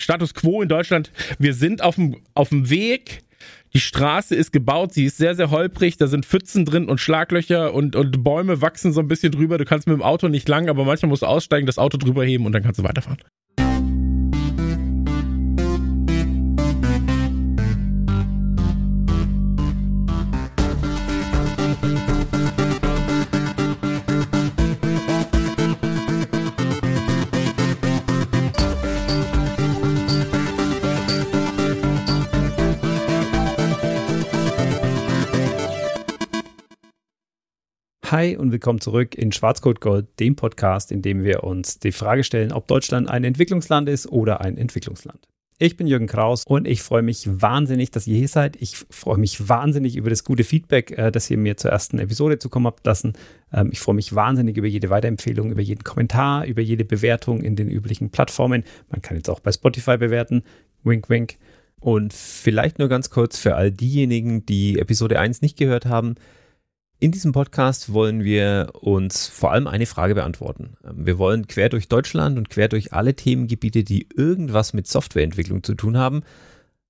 Status quo in Deutschland. Wir sind auf dem, auf dem Weg. Die Straße ist gebaut, sie ist sehr, sehr holprig, da sind Pfützen drin und Schlaglöcher und, und Bäume wachsen so ein bisschen drüber. Du kannst mit dem Auto nicht lang, aber manchmal musst du aussteigen, das Auto drüber heben und dann kannst du weiterfahren. Hi und willkommen zurück in Schwarzcode Gold, dem Podcast, in dem wir uns die Frage stellen, ob Deutschland ein Entwicklungsland ist oder ein Entwicklungsland. Ich bin Jürgen Kraus und ich freue mich wahnsinnig, dass ihr hier seid. Ich freue mich wahnsinnig über das gute Feedback, äh, das ihr mir zur ersten Episode zukommen habt lassen. Ähm, ich freue mich wahnsinnig über jede Weiterempfehlung, über jeden Kommentar, über jede Bewertung in den üblichen Plattformen. Man kann jetzt auch bei Spotify bewerten. Wink, wink. Und vielleicht nur ganz kurz für all diejenigen, die Episode 1 nicht gehört haben. In diesem Podcast wollen wir uns vor allem eine Frage beantworten. Ähm, wir wollen quer durch Deutschland und quer durch alle Themengebiete, die irgendwas mit Softwareentwicklung zu tun haben,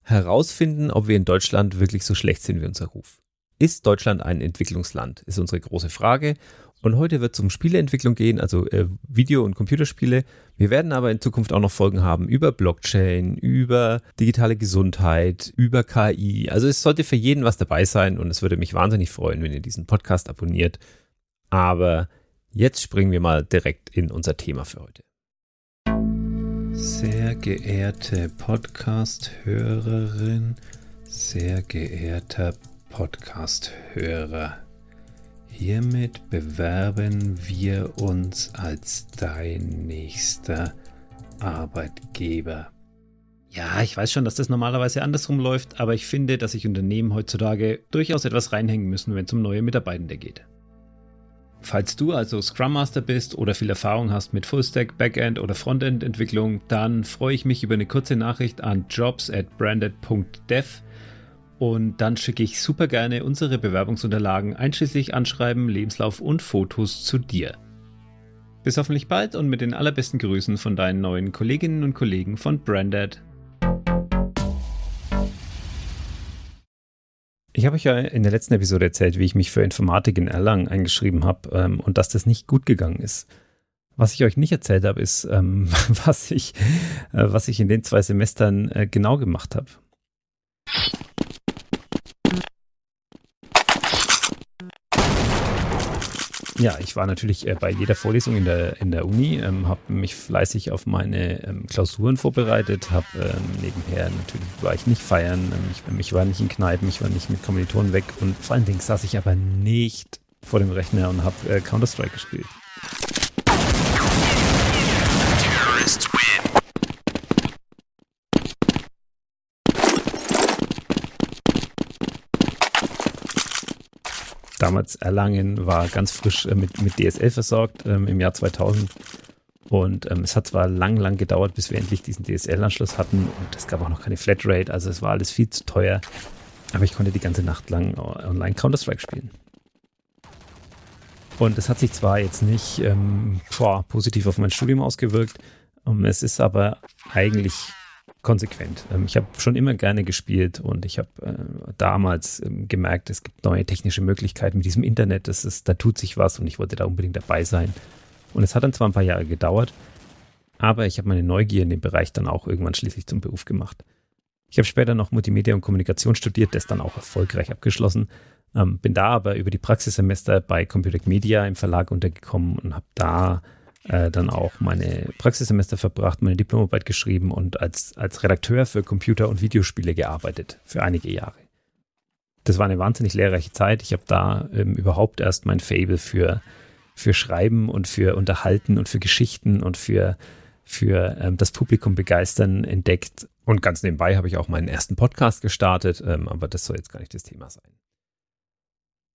herausfinden, ob wir in Deutschland wirklich so schlecht sind wie unser Ruf. Ist Deutschland ein Entwicklungsland? Ist unsere große Frage. Und heute wird es um Spieleentwicklung gehen, also äh, Video- und Computerspiele. Wir werden aber in Zukunft auch noch Folgen haben über Blockchain, über digitale Gesundheit, über KI. Also es sollte für jeden was dabei sein und es würde mich wahnsinnig freuen, wenn ihr diesen Podcast abonniert. Aber jetzt springen wir mal direkt in unser Thema für heute. Sehr geehrte Podcast-Hörerin, sehr geehrter Podcast-Hörer. Hiermit bewerben wir uns als dein nächster Arbeitgeber. Ja, ich weiß schon, dass das normalerweise andersrum läuft, aber ich finde, dass sich Unternehmen heutzutage durchaus etwas reinhängen müssen, wenn es um neue Mitarbeitende geht. Falls du also Scrum Master bist oder viel Erfahrung hast mit Fullstack, Backend oder Frontend Entwicklung, dann freue ich mich über eine kurze Nachricht an jobs at branded.dev und dann schicke ich super gerne unsere Bewerbungsunterlagen einschließlich Anschreiben, Lebenslauf und Fotos zu dir. Bis hoffentlich bald und mit den allerbesten Grüßen von deinen neuen Kolleginnen und Kollegen von Branded. Ich habe euch ja in der letzten Episode erzählt, wie ich mich für Informatik in Erlangen eingeschrieben habe ähm, und dass das nicht gut gegangen ist. Was ich euch nicht erzählt habe, ist, ähm, was, ich, äh, was ich in den zwei Semestern äh, genau gemacht habe. Ja, ich war natürlich äh, bei jeder Vorlesung in der, in der Uni, ähm, habe mich fleißig auf meine ähm, Klausuren vorbereitet, habe ähm, nebenher natürlich war ich nicht feiern, ähm, ich, ich, war nicht in Kneipen, ich war nicht mit Kommilitonen weg und vor allen Dingen saß ich aber nicht vor dem Rechner und habe äh, Counter-Strike gespielt. Damals Erlangen war ganz frisch äh, mit, mit DSL versorgt ähm, im Jahr 2000. Und ähm, es hat zwar lang, lang gedauert, bis wir endlich diesen DSL-Anschluss hatten und es gab auch noch keine Flatrate, also es war alles viel zu teuer. Aber ich konnte die ganze Nacht lang online Counter-Strike spielen. Und es hat sich zwar jetzt nicht ähm, boah, positiv auf mein Studium ausgewirkt, ähm, es ist aber eigentlich konsequent. Ähm, ich habe schon immer gerne gespielt und ich habe äh, damals ähm, gemerkt, es gibt neue technische Möglichkeiten mit diesem Internet. Das ist, da tut sich was und ich wollte da unbedingt dabei sein. Und es hat dann zwar ein paar Jahre gedauert, aber ich habe meine Neugier in dem Bereich dann auch irgendwann schließlich zum Beruf gemacht. Ich habe später noch Multimedia und Kommunikation studiert, das dann auch erfolgreich abgeschlossen. Ähm, bin da aber über die Praxissemester bei Computer Media im Verlag untergekommen und habe da äh, dann auch meine Praxissemester verbracht, meine Diplomarbeit geschrieben und als, als Redakteur für Computer- und Videospiele gearbeitet für einige Jahre. Das war eine wahnsinnig lehrreiche Zeit. Ich habe da ähm, überhaupt erst mein Fable für, für Schreiben und für Unterhalten und für Geschichten und für, für ähm, das Publikum begeistern entdeckt. Und ganz nebenbei habe ich auch meinen ersten Podcast gestartet, ähm, aber das soll jetzt gar nicht das Thema sein.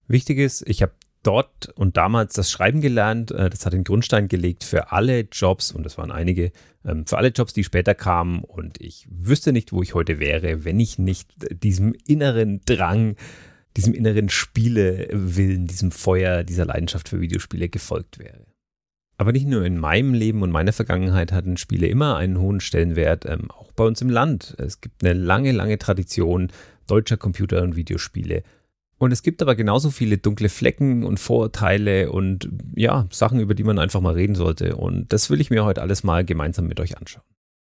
Wichtig ist, ich habe dort und damals das Schreiben gelernt. Äh, das hat den Grundstein gelegt für alle Jobs, und das waren einige, ähm, für alle Jobs, die später kamen. Und ich wüsste nicht, wo ich heute wäre, wenn ich nicht diesem inneren Drang, diesem inneren Spielewillen, diesem Feuer, dieser Leidenschaft für Videospiele gefolgt wäre. Aber nicht nur in meinem Leben und meiner Vergangenheit hatten Spiele immer einen hohen Stellenwert, ähm, auch bei uns im Land. Es gibt eine lange, lange Tradition deutscher Computer- und Videospiele. Und es gibt aber genauso viele dunkle Flecken und Vorurteile und ja, Sachen, über die man einfach mal reden sollte. Und das will ich mir heute alles mal gemeinsam mit euch anschauen.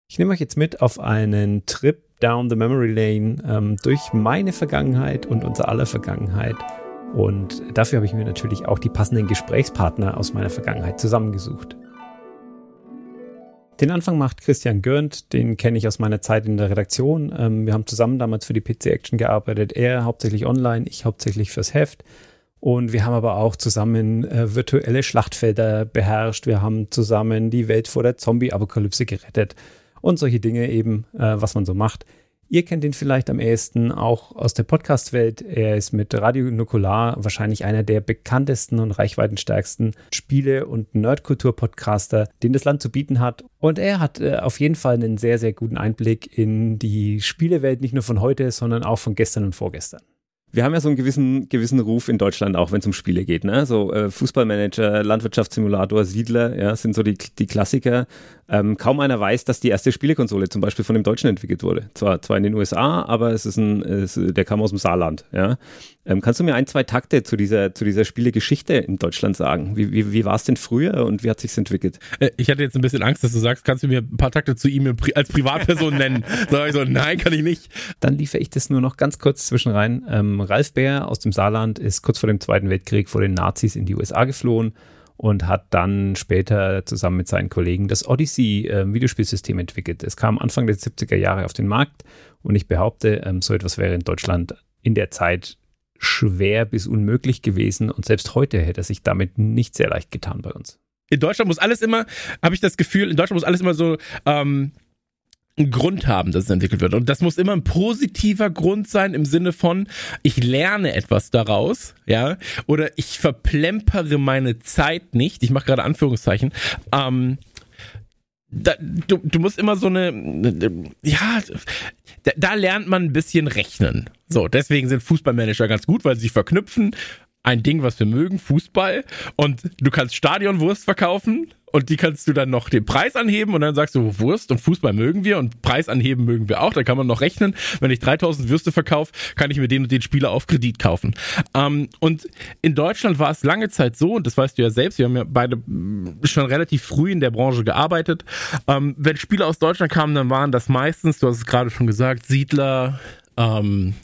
Ich nehme euch jetzt mit auf einen Trip down the Memory Lane ähm, durch meine Vergangenheit und unser aller Vergangenheit. Und dafür habe ich mir natürlich auch die passenden Gesprächspartner aus meiner Vergangenheit zusammengesucht. Den Anfang macht Christian Görnt, den kenne ich aus meiner Zeit in der Redaktion. Ähm, wir haben zusammen damals für die PC Action gearbeitet. Er hauptsächlich online, ich hauptsächlich fürs Heft. Und wir haben aber auch zusammen äh, virtuelle Schlachtfelder beherrscht. Wir haben zusammen die Welt vor der Zombie-Apokalypse gerettet und solche Dinge eben, äh, was man so macht. Ihr kennt ihn vielleicht am ehesten auch aus der Podcast-Welt. Er ist mit Radio Nukular wahrscheinlich einer der bekanntesten und reichweitenstärksten Spiele- und Nerdkultur-Podcaster, den das Land zu bieten hat. Und er hat äh, auf jeden Fall einen sehr, sehr guten Einblick in die Spielewelt, nicht nur von heute, sondern auch von gestern und vorgestern wir haben ja so einen gewissen, gewissen Ruf in Deutschland auch, wenn es um Spiele geht. Ne? So äh, Fußballmanager, Landwirtschaftssimulator, Siedler, ja, sind so die, die Klassiker. Ähm, kaum einer weiß, dass die erste Spielekonsole zum Beispiel von dem Deutschen entwickelt wurde. Zwar, zwar in den USA, aber es ist ein, es, der kam aus dem Saarland. Ja? Ähm, kannst du mir ein, zwei Takte zu dieser, zu dieser Spielegeschichte in Deutschland sagen? Wie, wie, wie war es denn früher und wie hat sich entwickelt? Äh, ich hatte jetzt ein bisschen Angst, dass du sagst, kannst du mir ein paar Takte zu ihm als Privatperson nennen? Sag ich so, nein, kann ich nicht. Dann liefere ich das nur noch ganz kurz zwischen rein. Ähm, Ralf Bär aus dem Saarland ist kurz vor dem Zweiten Weltkrieg vor den Nazis in die USA geflohen und hat dann später zusammen mit seinen Kollegen das Odyssey äh, Videospielsystem entwickelt. Es kam Anfang der 70er Jahre auf den Markt und ich behaupte, ähm, so etwas wäre in Deutschland in der Zeit schwer bis unmöglich gewesen und selbst heute hätte er sich damit nicht sehr leicht getan bei uns. In Deutschland muss alles immer, habe ich das Gefühl, in Deutschland muss alles immer so ähm, einen Grund haben, dass es entwickelt wird. Und das muss immer ein positiver Grund sein im Sinne von, ich lerne etwas daraus, ja, oder ich verplempere meine Zeit nicht, ich mache gerade Anführungszeichen, ähm, da, du, du musst immer so eine, ja, da, da lernt man ein bisschen rechnen. So, deswegen sind Fußballmanager ganz gut, weil sie verknüpfen ein Ding, was wir mögen, Fußball. Und du kannst Stadionwurst verkaufen und die kannst du dann noch den Preis anheben und dann sagst du, Wurst und Fußball mögen wir und Preis anheben mögen wir auch. Da kann man noch rechnen. Wenn ich 3000 Würste verkaufe, kann ich mir den und den Spieler auf Kredit kaufen. Ähm, und in Deutschland war es lange Zeit so, und das weißt du ja selbst, wir haben ja beide schon relativ früh in der Branche gearbeitet. Ähm, wenn Spieler aus Deutschland kamen, dann waren das meistens, du hast es gerade schon gesagt, Siedler, ähm,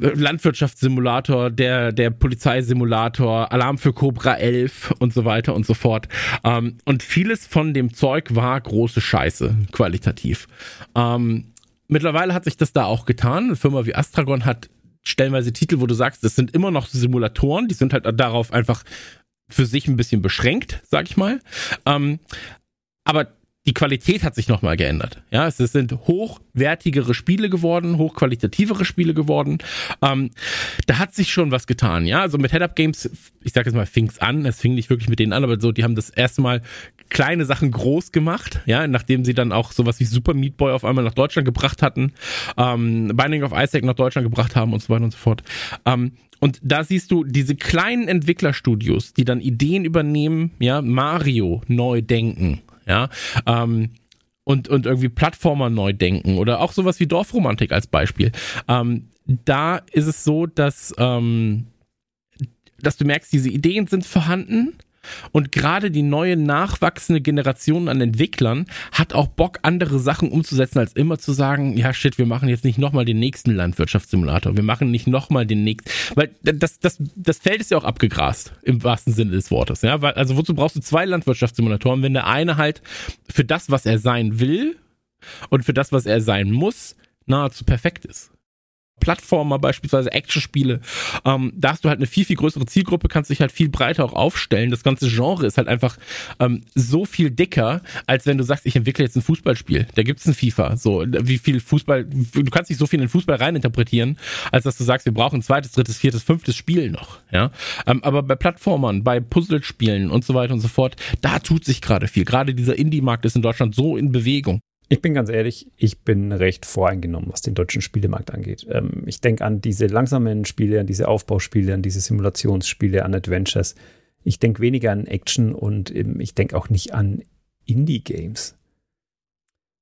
Landwirtschaftssimulator, der, der Polizeisimulator, Alarm für Cobra 11 und so weiter und so fort. Ähm, und vieles von dem Zeug war große Scheiße, qualitativ. Ähm, mittlerweile hat sich das da auch getan. Eine Firma wie Astragon hat stellenweise Titel, wo du sagst, das sind immer noch Simulatoren, die sind halt darauf einfach für sich ein bisschen beschränkt, sag ich mal. Ähm, aber die Qualität hat sich nochmal geändert. Ja, es sind hochwertigere Spiele geworden, hochqualitativere Spiele geworden. Ähm, da hat sich schon was getan. Ja, also mit Head-Up Games, ich sag jetzt mal, fing's an. Es fing nicht wirklich mit denen an, aber so, die haben das erste Mal kleine Sachen groß gemacht. Ja, nachdem sie dann auch sowas wie Super Meat Boy auf einmal nach Deutschland gebracht hatten, ähm, Binding of Isaac nach Deutschland gebracht haben und so weiter und so fort. Ähm, und da siehst du diese kleinen Entwicklerstudios, die dann Ideen übernehmen, ja, Mario neu denken, ja, ähm, und, und irgendwie Plattformer neu denken oder auch sowas wie Dorfromantik als Beispiel. Ähm, da ist es so, dass, ähm, dass du merkst, diese Ideen sind vorhanden, und gerade die neue nachwachsende Generation an Entwicklern hat auch Bock, andere Sachen umzusetzen, als immer zu sagen, ja shit, wir machen jetzt nicht nochmal den nächsten Landwirtschaftssimulator, wir machen nicht nochmal den nächsten, weil das, das, das Feld ist ja auch abgegrast, im wahrsten Sinne des Wortes. Ja? Weil, also wozu brauchst du zwei Landwirtschaftssimulatoren, wenn der eine halt für das, was er sein will und für das, was er sein muss, nahezu perfekt ist. Plattformer, beispielsweise Actionspiele, ähm, da hast du halt eine viel, viel größere Zielgruppe, kannst dich halt viel breiter auch aufstellen. Das ganze Genre ist halt einfach ähm, so viel dicker, als wenn du sagst, ich entwickle jetzt ein Fußballspiel. Da gibt's ein FIFA. So, wie viel Fußball, du kannst nicht so viel in den Fußball reininterpretieren, als dass du sagst, wir brauchen ein zweites, drittes, viertes, fünftes Spiel noch. Ja, ähm, Aber bei Plattformern, bei Puzzlespielen und so weiter und so fort, da tut sich gerade viel. Gerade dieser Indie-Markt ist in Deutschland so in Bewegung. Ich bin ganz ehrlich, ich bin recht voreingenommen, was den deutschen Spielemarkt angeht. Ähm, ich denke an diese langsamen Spiele, an diese Aufbauspiele, an diese Simulationsspiele, an Adventures. Ich denke weniger an Action und ich denke auch nicht an Indie-Games.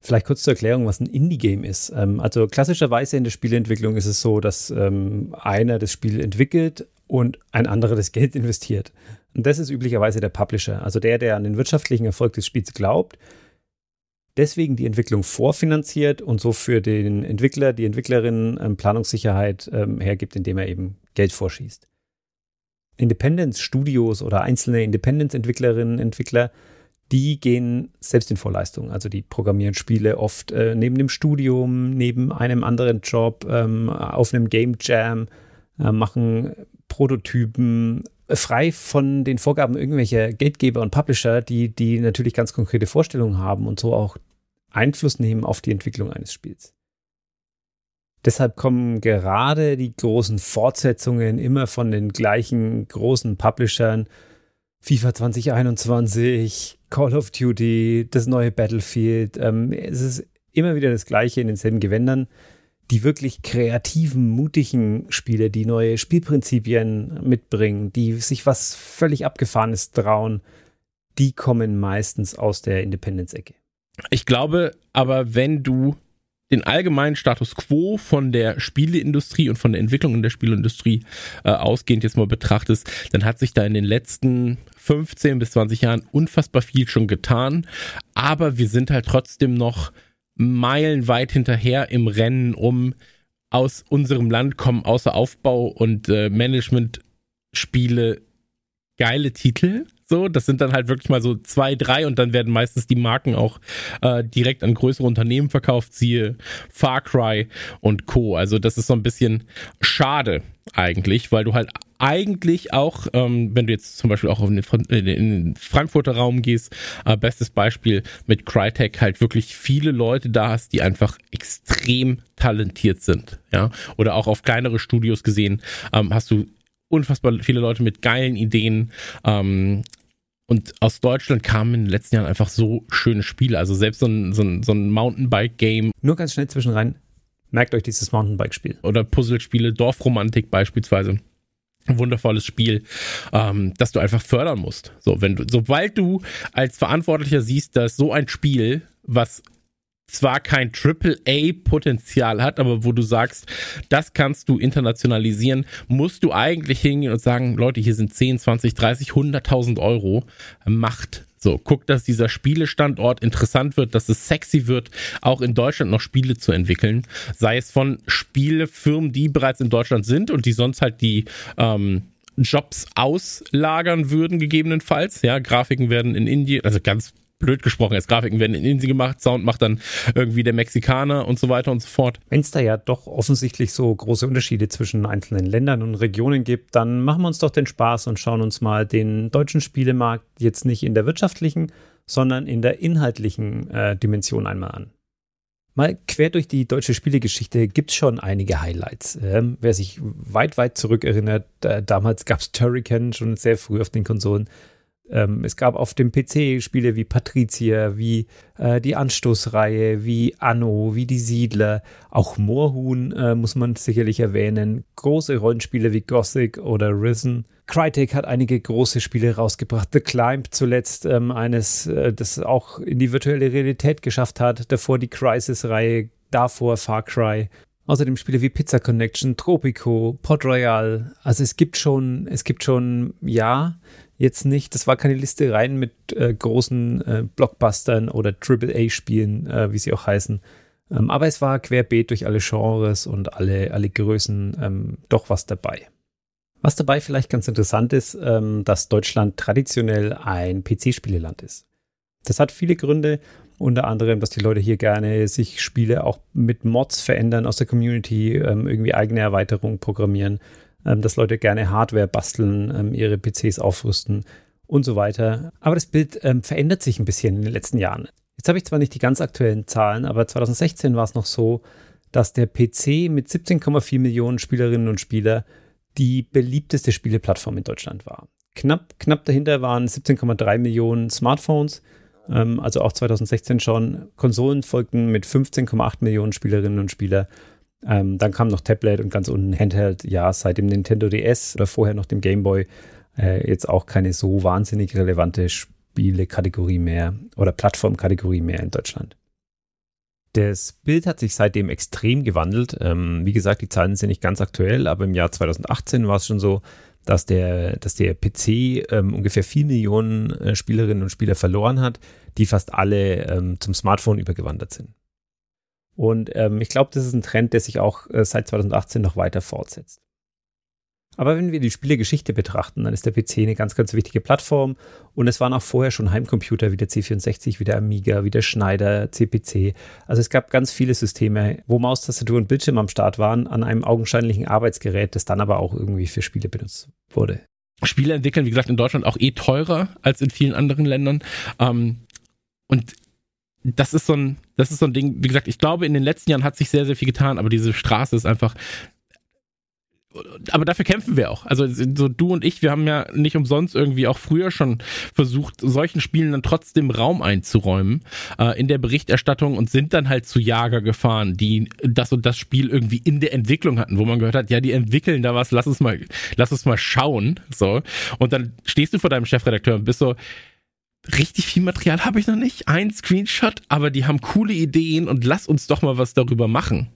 Vielleicht kurz zur Erklärung, was ein Indie-Game ist. Ähm, also klassischerweise in der Spieleentwicklung ist es so, dass ähm, einer das Spiel entwickelt und ein anderer das Geld investiert. Und das ist üblicherweise der Publisher, also der, der an den wirtschaftlichen Erfolg des Spiels glaubt, deswegen die Entwicklung vorfinanziert und so für den Entwickler, die Entwicklerin ähm, Planungssicherheit ähm, hergibt, indem er eben Geld vorschießt. Independence-Studios oder einzelne Independence-Entwicklerinnen, Entwickler die gehen selbst in Vorleistung. Also die programmieren Spiele oft äh, neben dem Studium, neben einem anderen Job, ähm, auf einem Game Jam, äh, machen Prototypen äh, frei von den Vorgaben irgendwelcher Geldgeber und Publisher, die, die natürlich ganz konkrete Vorstellungen haben und so auch Einfluss nehmen auf die Entwicklung eines Spiels. Deshalb kommen gerade die großen Fortsetzungen immer von den gleichen großen Publishern. FIFA 2021, Call of Duty, das neue Battlefield. Ähm, es ist immer wieder das Gleiche in denselben Gewändern. Die wirklich kreativen, mutigen Spiele, die neue Spielprinzipien mitbringen, die sich was völlig Abgefahrenes trauen, die kommen meistens aus der Independence-Ecke. Ich glaube aber, wenn du den allgemeinen Status quo von der Spieleindustrie und von der Entwicklung in der Spieleindustrie äh, ausgehend jetzt mal betrachtest, dann hat sich da in den letzten 15 bis 20 Jahren unfassbar viel schon getan. Aber wir sind halt trotzdem noch meilenweit hinterher im Rennen, um aus unserem Land kommen außer Aufbau und äh, Management Spiele geile Titel so. Das sind dann halt wirklich mal so zwei, drei und dann werden meistens die Marken auch äh, direkt an größere Unternehmen verkauft, siehe Far Cry und Co. Also das ist so ein bisschen schade eigentlich, weil du halt eigentlich auch, ähm, wenn du jetzt zum Beispiel auch in den, in den Frankfurter Raum gehst, äh, bestes Beispiel mit Crytek halt wirklich viele Leute da hast, die einfach extrem talentiert sind, ja, oder auch auf kleinere Studios gesehen, ähm, hast du unfassbar viele Leute mit geilen Ideen. Ähm, und aus Deutschland kamen in den letzten Jahren einfach so schöne Spiele. Also selbst so ein, so ein, so ein Mountainbike-Game. Nur ganz schnell zwischen rein. Merkt euch dieses Mountainbike-Spiel. Oder Puzzlespiele, Dorfromantik beispielsweise. Ein wundervolles Spiel, ähm, das du einfach fördern musst. So, wenn du, sobald du als Verantwortlicher siehst, dass so ein Spiel, was zwar kein Triple-A-Potenzial hat, aber wo du sagst, das kannst du internationalisieren, musst du eigentlich hingehen und sagen, Leute, hier sind 10, 20, 30, 100.000 Euro, macht so, guck, dass dieser Spielestandort interessant wird, dass es sexy wird, auch in Deutschland noch Spiele zu entwickeln. Sei es von Spielefirmen, die bereits in Deutschland sind und die sonst halt die ähm, Jobs auslagern würden, gegebenenfalls. Ja, Grafiken werden in Indien, also ganz blöd gesprochen, jetzt Grafiken werden in Indien gemacht, Sound macht dann irgendwie der Mexikaner und so weiter und so fort. Wenn es da ja doch offensichtlich so große Unterschiede zwischen einzelnen Ländern und Regionen gibt, dann machen wir uns doch den Spaß und schauen uns mal den deutschen Spielemarkt jetzt nicht in der wirtschaftlichen, sondern in der inhaltlichen äh, Dimension einmal an. Mal quer durch die deutsche Spielegeschichte gibt es schon einige Highlights. Ähm, wer sich weit, weit zurückerinnert, äh, damals gab es Turrican schon sehr früh auf den Konsolen. Ähm, es gab auf dem PC Spiele wie Patricia, wie äh, die Anstoßreihe, wie Anno, wie die Siedler, auch Moorhuhn äh, muss man sicherlich erwähnen. Große Rollenspiele wie Gothic oder Risen. Crytek hat einige große Spiele rausgebracht. The Climb zuletzt, ähm, eines, äh, das auch in die virtuelle Realität geschafft hat. Davor die Crisis-Reihe, davor Far Cry. Außerdem Spiele wie Pizza Connection, Tropico, Pod Royal. Also es gibt schon, es gibt schon, ja, jetzt nicht, das war keine Liste rein mit äh, großen äh, Blockbustern oder AAA-Spielen, äh, wie sie auch heißen. Ähm, aber es war querbeet durch alle Genres und alle, alle Größen ähm, doch was dabei. Was dabei vielleicht ganz interessant ist, ähm, dass Deutschland traditionell ein PC-Spieleland ist. Das hat viele Gründe, unter anderem, dass die Leute hier gerne sich Spiele auch mit Mods verändern aus der Community, ähm, irgendwie eigene Erweiterungen programmieren dass Leute gerne Hardware basteln, ähm, ihre PCs aufrüsten und so weiter. Aber das Bild ähm, verändert sich ein bisschen in den letzten Jahren. Jetzt habe ich zwar nicht die ganz aktuellen Zahlen, aber 2016 war es noch so, dass der PC mit 17,4 Millionen Spielerinnen und Spieler die beliebteste Spieleplattform in Deutschland war. Knapp, knapp dahinter waren 17,3 Millionen Smartphones, ähm, also auch 2016 schon. Konsolen folgten mit 15,8 Millionen Spielerinnen und Spieler ähm, dann kam noch Tablet und ganz unten Handheld, ja, seit dem Nintendo DS oder vorher noch dem Game Boy äh, jetzt auch keine so wahnsinnig relevante Spielekategorie mehr oder Plattformkategorie mehr in Deutschland. Das Bild hat sich seitdem extrem gewandelt. Ähm, wie gesagt, die Zahlen sind nicht ganz aktuell, aber im Jahr 2018 war es schon so, dass der, dass der PC ähm, ungefähr 4 Millionen äh, Spielerinnen und Spieler verloren hat, die fast alle ähm, zum Smartphone übergewandert sind. Und ähm, ich glaube, das ist ein Trend, der sich auch äh, seit 2018 noch weiter fortsetzt. Aber wenn wir die Spielegeschichte betrachten, dann ist der PC eine ganz, ganz wichtige Plattform. Und es waren auch vorher schon Heimcomputer wie der C64, wie der Amiga, wie der Schneider, CPC. Also es gab ganz viele Systeme, wo Maustastatur und Bildschirm am Start waren, an einem augenscheinlichen Arbeitsgerät, das dann aber auch irgendwie für Spiele benutzt wurde. Spiele entwickeln, wie gesagt, in Deutschland auch eh teurer als in vielen anderen Ländern. Ähm, und das ist so ein, das ist so ein Ding, wie gesagt, ich glaube, in den letzten Jahren hat sich sehr, sehr viel getan, aber diese Straße ist einfach aber dafür kämpfen wir auch. Also so du und ich, wir haben ja nicht umsonst irgendwie auch früher schon versucht, solchen Spielen dann trotzdem Raum einzuräumen äh, in der Berichterstattung und sind dann halt zu Jager gefahren, die das und das Spiel irgendwie in der Entwicklung hatten, wo man gehört hat, ja, die entwickeln da was, lass uns mal, lass uns mal schauen. So. Und dann stehst du vor deinem Chefredakteur und bist so, richtig viel Material habe ich noch nicht, ein Screenshot, aber die haben coole Ideen und lass uns doch mal was darüber machen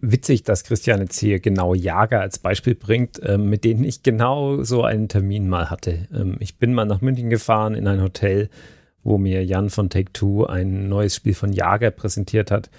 witzig, dass Christian jetzt hier genau Jager als Beispiel bringt, ähm, mit denen ich genau so einen Termin mal hatte. Ähm, ich bin mal nach München gefahren in ein Hotel, wo mir Jan von Take Two ein neues Spiel von Jager präsentiert hat.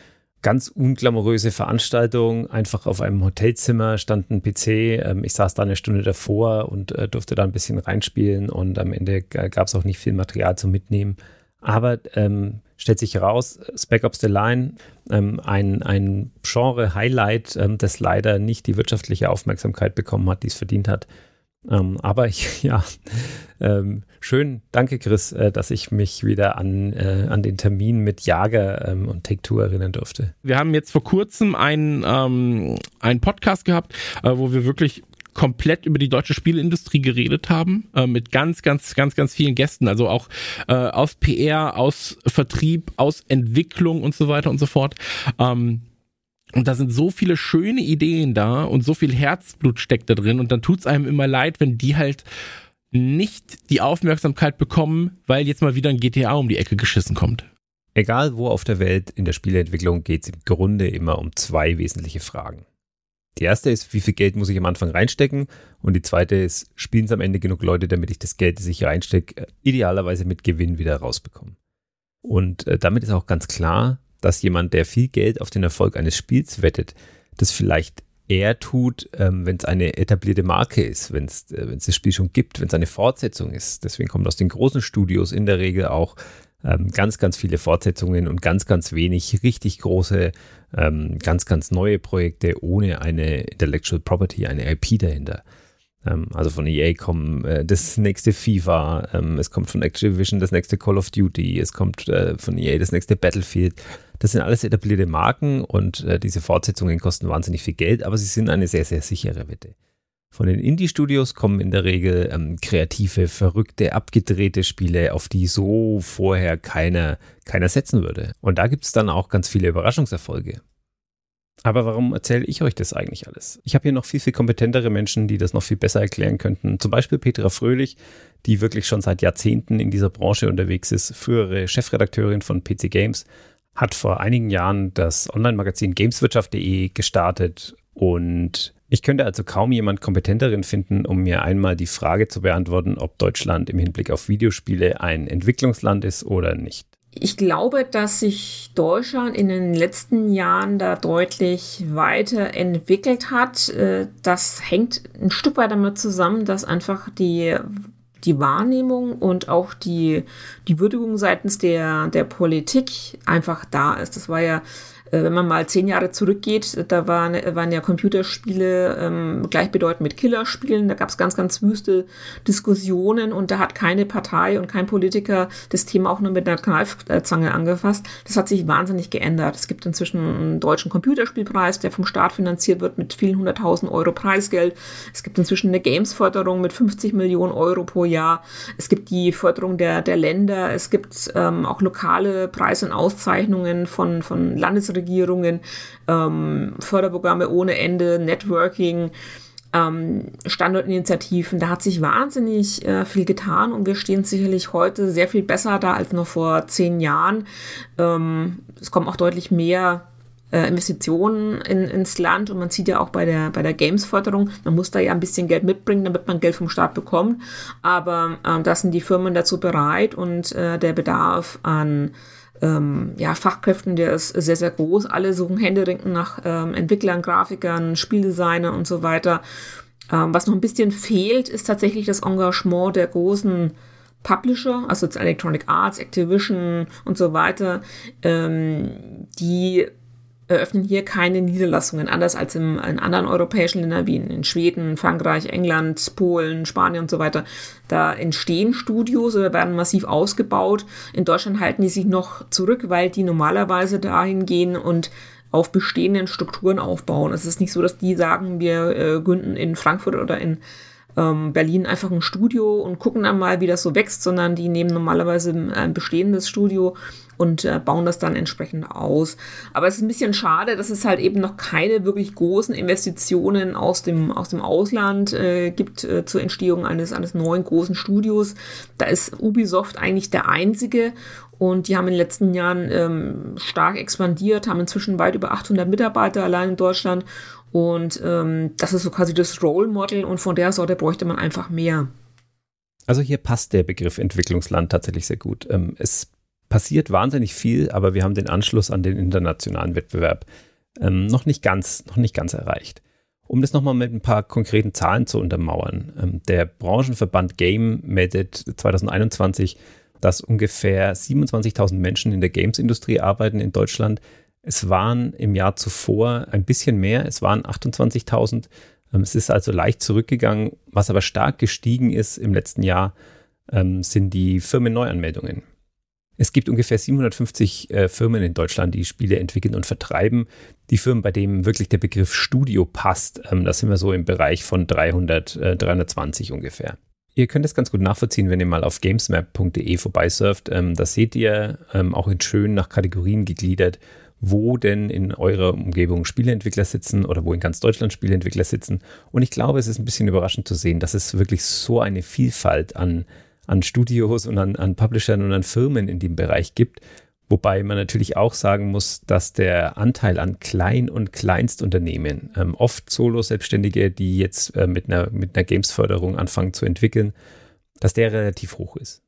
Ganz unglamouröse Veranstaltung, einfach auf einem Hotelzimmer stand ein PC. Ähm, ich saß da eine Stunde davor und äh, durfte da ein bisschen reinspielen und am Ende gab es auch nicht viel Material zum Mitnehmen. Aber ähm, stellt sich heraus, Spec Ops The Line, ähm, ein, ein Genre-Highlight, ähm, das leider nicht die wirtschaftliche Aufmerksamkeit bekommen hat, die es verdient hat. Ähm, aber ich, ja, ähm, schön, danke Chris, äh, dass ich mich wieder an, äh, an den Termin mit Jager ähm, und Take-Two erinnern durfte. Wir haben jetzt vor kurzem einen, ähm, einen Podcast gehabt, äh, wo wir wirklich komplett über die deutsche Spielindustrie geredet haben, äh, mit ganz, ganz, ganz, ganz vielen Gästen, also auch äh, aus PR, aus Vertrieb, aus Entwicklung und so weiter und so fort. Ähm, und da sind so viele schöne Ideen da und so viel Herzblut steckt da drin und dann tut's einem immer leid, wenn die halt nicht die Aufmerksamkeit bekommen, weil jetzt mal wieder ein GTA um die Ecke geschissen kommt. Egal wo auf der Welt in der Spieleentwicklung geht es im Grunde immer um zwei wesentliche Fragen. Die erste ist, wie viel Geld muss ich am Anfang reinstecken? Und die zweite ist, spielen es am Ende genug Leute, damit ich das Geld, das ich reinstecke, idealerweise mit Gewinn wieder rausbekomme. Und äh, damit ist auch ganz klar, dass jemand, der viel Geld auf den Erfolg eines Spiels wettet, das vielleicht eher tut, ähm, wenn es eine etablierte Marke ist, wenn es äh, das Spiel schon gibt, wenn es eine Fortsetzung ist. Deswegen kommt aus den großen Studios in der Regel auch ähm, ganz, ganz viele Fortsetzungen und ganz, ganz wenig richtig große, ähm, ganz, ganz neue Projekte ohne eine Intellectual Property, eine IP dahinter. Ähm, also von EA kommt äh, das nächste FIFA, ähm, es kommt von Activision das nächste Call of Duty, es kommt äh, von EA das nächste Battlefield. Das sind alles etablierte Marken und äh, diese Fortsetzungen kosten wahnsinnig viel Geld, aber sie sind eine sehr, sehr sichere Wette. Von den Indie-Studios kommen in der Regel ähm, kreative, verrückte, abgedrehte Spiele, auf die so vorher keiner, keiner setzen würde. Und da gibt es dann auch ganz viele Überraschungserfolge. Aber warum erzähle ich euch das eigentlich alles? Ich habe hier noch viel, viel kompetentere Menschen, die das noch viel besser erklären könnten. Zum Beispiel Petra Fröhlich, die wirklich schon seit Jahrzehnten in dieser Branche unterwegs ist, frühere Chefredakteurin von PC Games, hat vor einigen Jahren das Online-Magazin Gameswirtschaft.de gestartet und ich könnte also kaum jemand kompetenteren finden, um mir einmal die Frage zu beantworten, ob Deutschland im Hinblick auf Videospiele ein Entwicklungsland ist oder nicht. Ich glaube, dass sich Deutschland in den letzten Jahren da deutlich weiterentwickelt hat. Äh, das hängt ein Stück weit damit zusammen, dass einfach die, die Wahrnehmung und auch die, die Würdigung seitens der, der Politik einfach da ist. Das war ja wenn man mal zehn Jahre zurückgeht, da waren, waren ja Computerspiele ähm, gleichbedeutend mit Killerspielen. Da gab es ganz, ganz wüste Diskussionen und da hat keine Partei und kein Politiker das Thema auch nur mit einer Kneifzange angefasst. Das hat sich wahnsinnig geändert. Es gibt inzwischen einen deutschen Computerspielpreis, der vom Staat finanziert wird mit vielen hunderttausend Euro Preisgeld. Es gibt inzwischen eine Games-Förderung mit 50 Millionen Euro pro Jahr. Es gibt die Förderung der, der Länder. Es gibt ähm, auch lokale Preise und Auszeichnungen von, von Landesregierungen Regierungen, ähm, Förderprogramme ohne Ende, Networking. ähm, Standortinitiativen. Da hat sich wahnsinnig äh, viel getan und wir stehen sicherlich heute sehr viel besser da als noch vor zehn Jahren. Ähm, es kommen auch deutlich mehr äh, Investitionen in, ins Land und man sieht ja auch bei der, bei der Games-Förderung, man muss da ja ein bisschen Geld mitbringen, damit man Geld vom Staat bekommt. Aber äh, da sind die Firmen dazu bereit und äh, der Bedarf an ähm, ja, Fachkräften, der ist sehr, sehr groß. Alle suchen Händeringend nach ähm, Entwicklern, Grafikern, Spieldesignern und so weiter. Ähm, was noch ein bisschen fehlt, ist tatsächlich das Engagement der großen Publisher, also Electronic Arts, Activision und so weiter, ähm, die eröffnen hier keine Niederlassungen, anders als im, in anderen europäischen Ländern wie in, Schweden, Frankreich, England, Polen, Spanien und so weiter. Da entstehen Studios oder werden massiv ausgebaut. In Deutschland halten die sich noch zurück, weil die normalerweise dahin gehen und auf bestehenden Strukturen aufbauen. Es ist nicht so, dass die sagen, wir äh, gründen in Frankfurt oder in ähm, Berlin einfach ein Studio und gucken dann mal, wie das so wächst, sondern die nehmen normalerweise ein bestehendes Studio und äh, bauen das dann entsprechend aus. Aber es ist ein bisschen schade, dass es halt eben noch keine wirklich großen Investitionen aus dem, aus dem Ausland äh, gibt äh, zur Entstehung eines, eines neuen großen Studios. Da ist Ubisoft eigentlich der einzige und die haben in den letzten Jahren ähm, stark expandiert, haben inzwischen weit über 800 Mitarbeiter allein in Deutschland. Und ähm, das ist so quasi das Role Model und von der Sorte bräuchte man einfach mehr. Also hier passt der Begriff Entwicklungsland tatsächlich sehr gut. Ähm, es passiert wahnsinnig viel, aber wir haben den Anschluss an den internationalen Wettbewerb ähm, noch, nicht ganz, noch nicht ganz erreicht. Um das nochmal mit ein paar konkreten Zahlen zu untermauern. Ähm, der Branchenverband Game meldet 2021, dass ungefähr 27.000 Menschen in der Games-Industrie arbeiten in Deutschland. Es waren im Jahr zuvor ein bisschen mehr, es waren 28.000. Ähm, es ist also leicht zurückgegangen. Was aber stark gestiegen ist im letzten Jahr, ähm, sind die Firmenneuanmeldungen. Es gibt ungefähr 750 äh, Firmen in Deutschland, die Spiele entwickeln und vertreiben. Die Firmen, bei denen wirklich der Begriff Studio passt, ähm, da sind wir so im Bereich von 300, äh, 320 ungefähr. Ihr könnt es ganz gut nachvollziehen, wenn ihr mal auf gamesmap.de vorbeisurft. Ähm, da seht ihr auch in schön nach Kategorien gegliedert, wo denn in eurer Umgebung Spieleentwickler sitzen oder wo in ganz Deutschland Spieleentwickler sitzen. Und ich glaube, es ist ein bisschen überraschend zu sehen, dass es wirklich so eine Vielfalt an an Studios und an, an Publishern und an Firmen in dem Bereich gibt. Wobei man natürlich auch sagen muss, dass der Anteil an Klein- und Kleinstunternehmen, ähm, oft Solo-Selbstständige, die jetzt äh, mit einer, mit einer Games-Förderung anfangen zu entwickeln, dass der relativ hoch ist.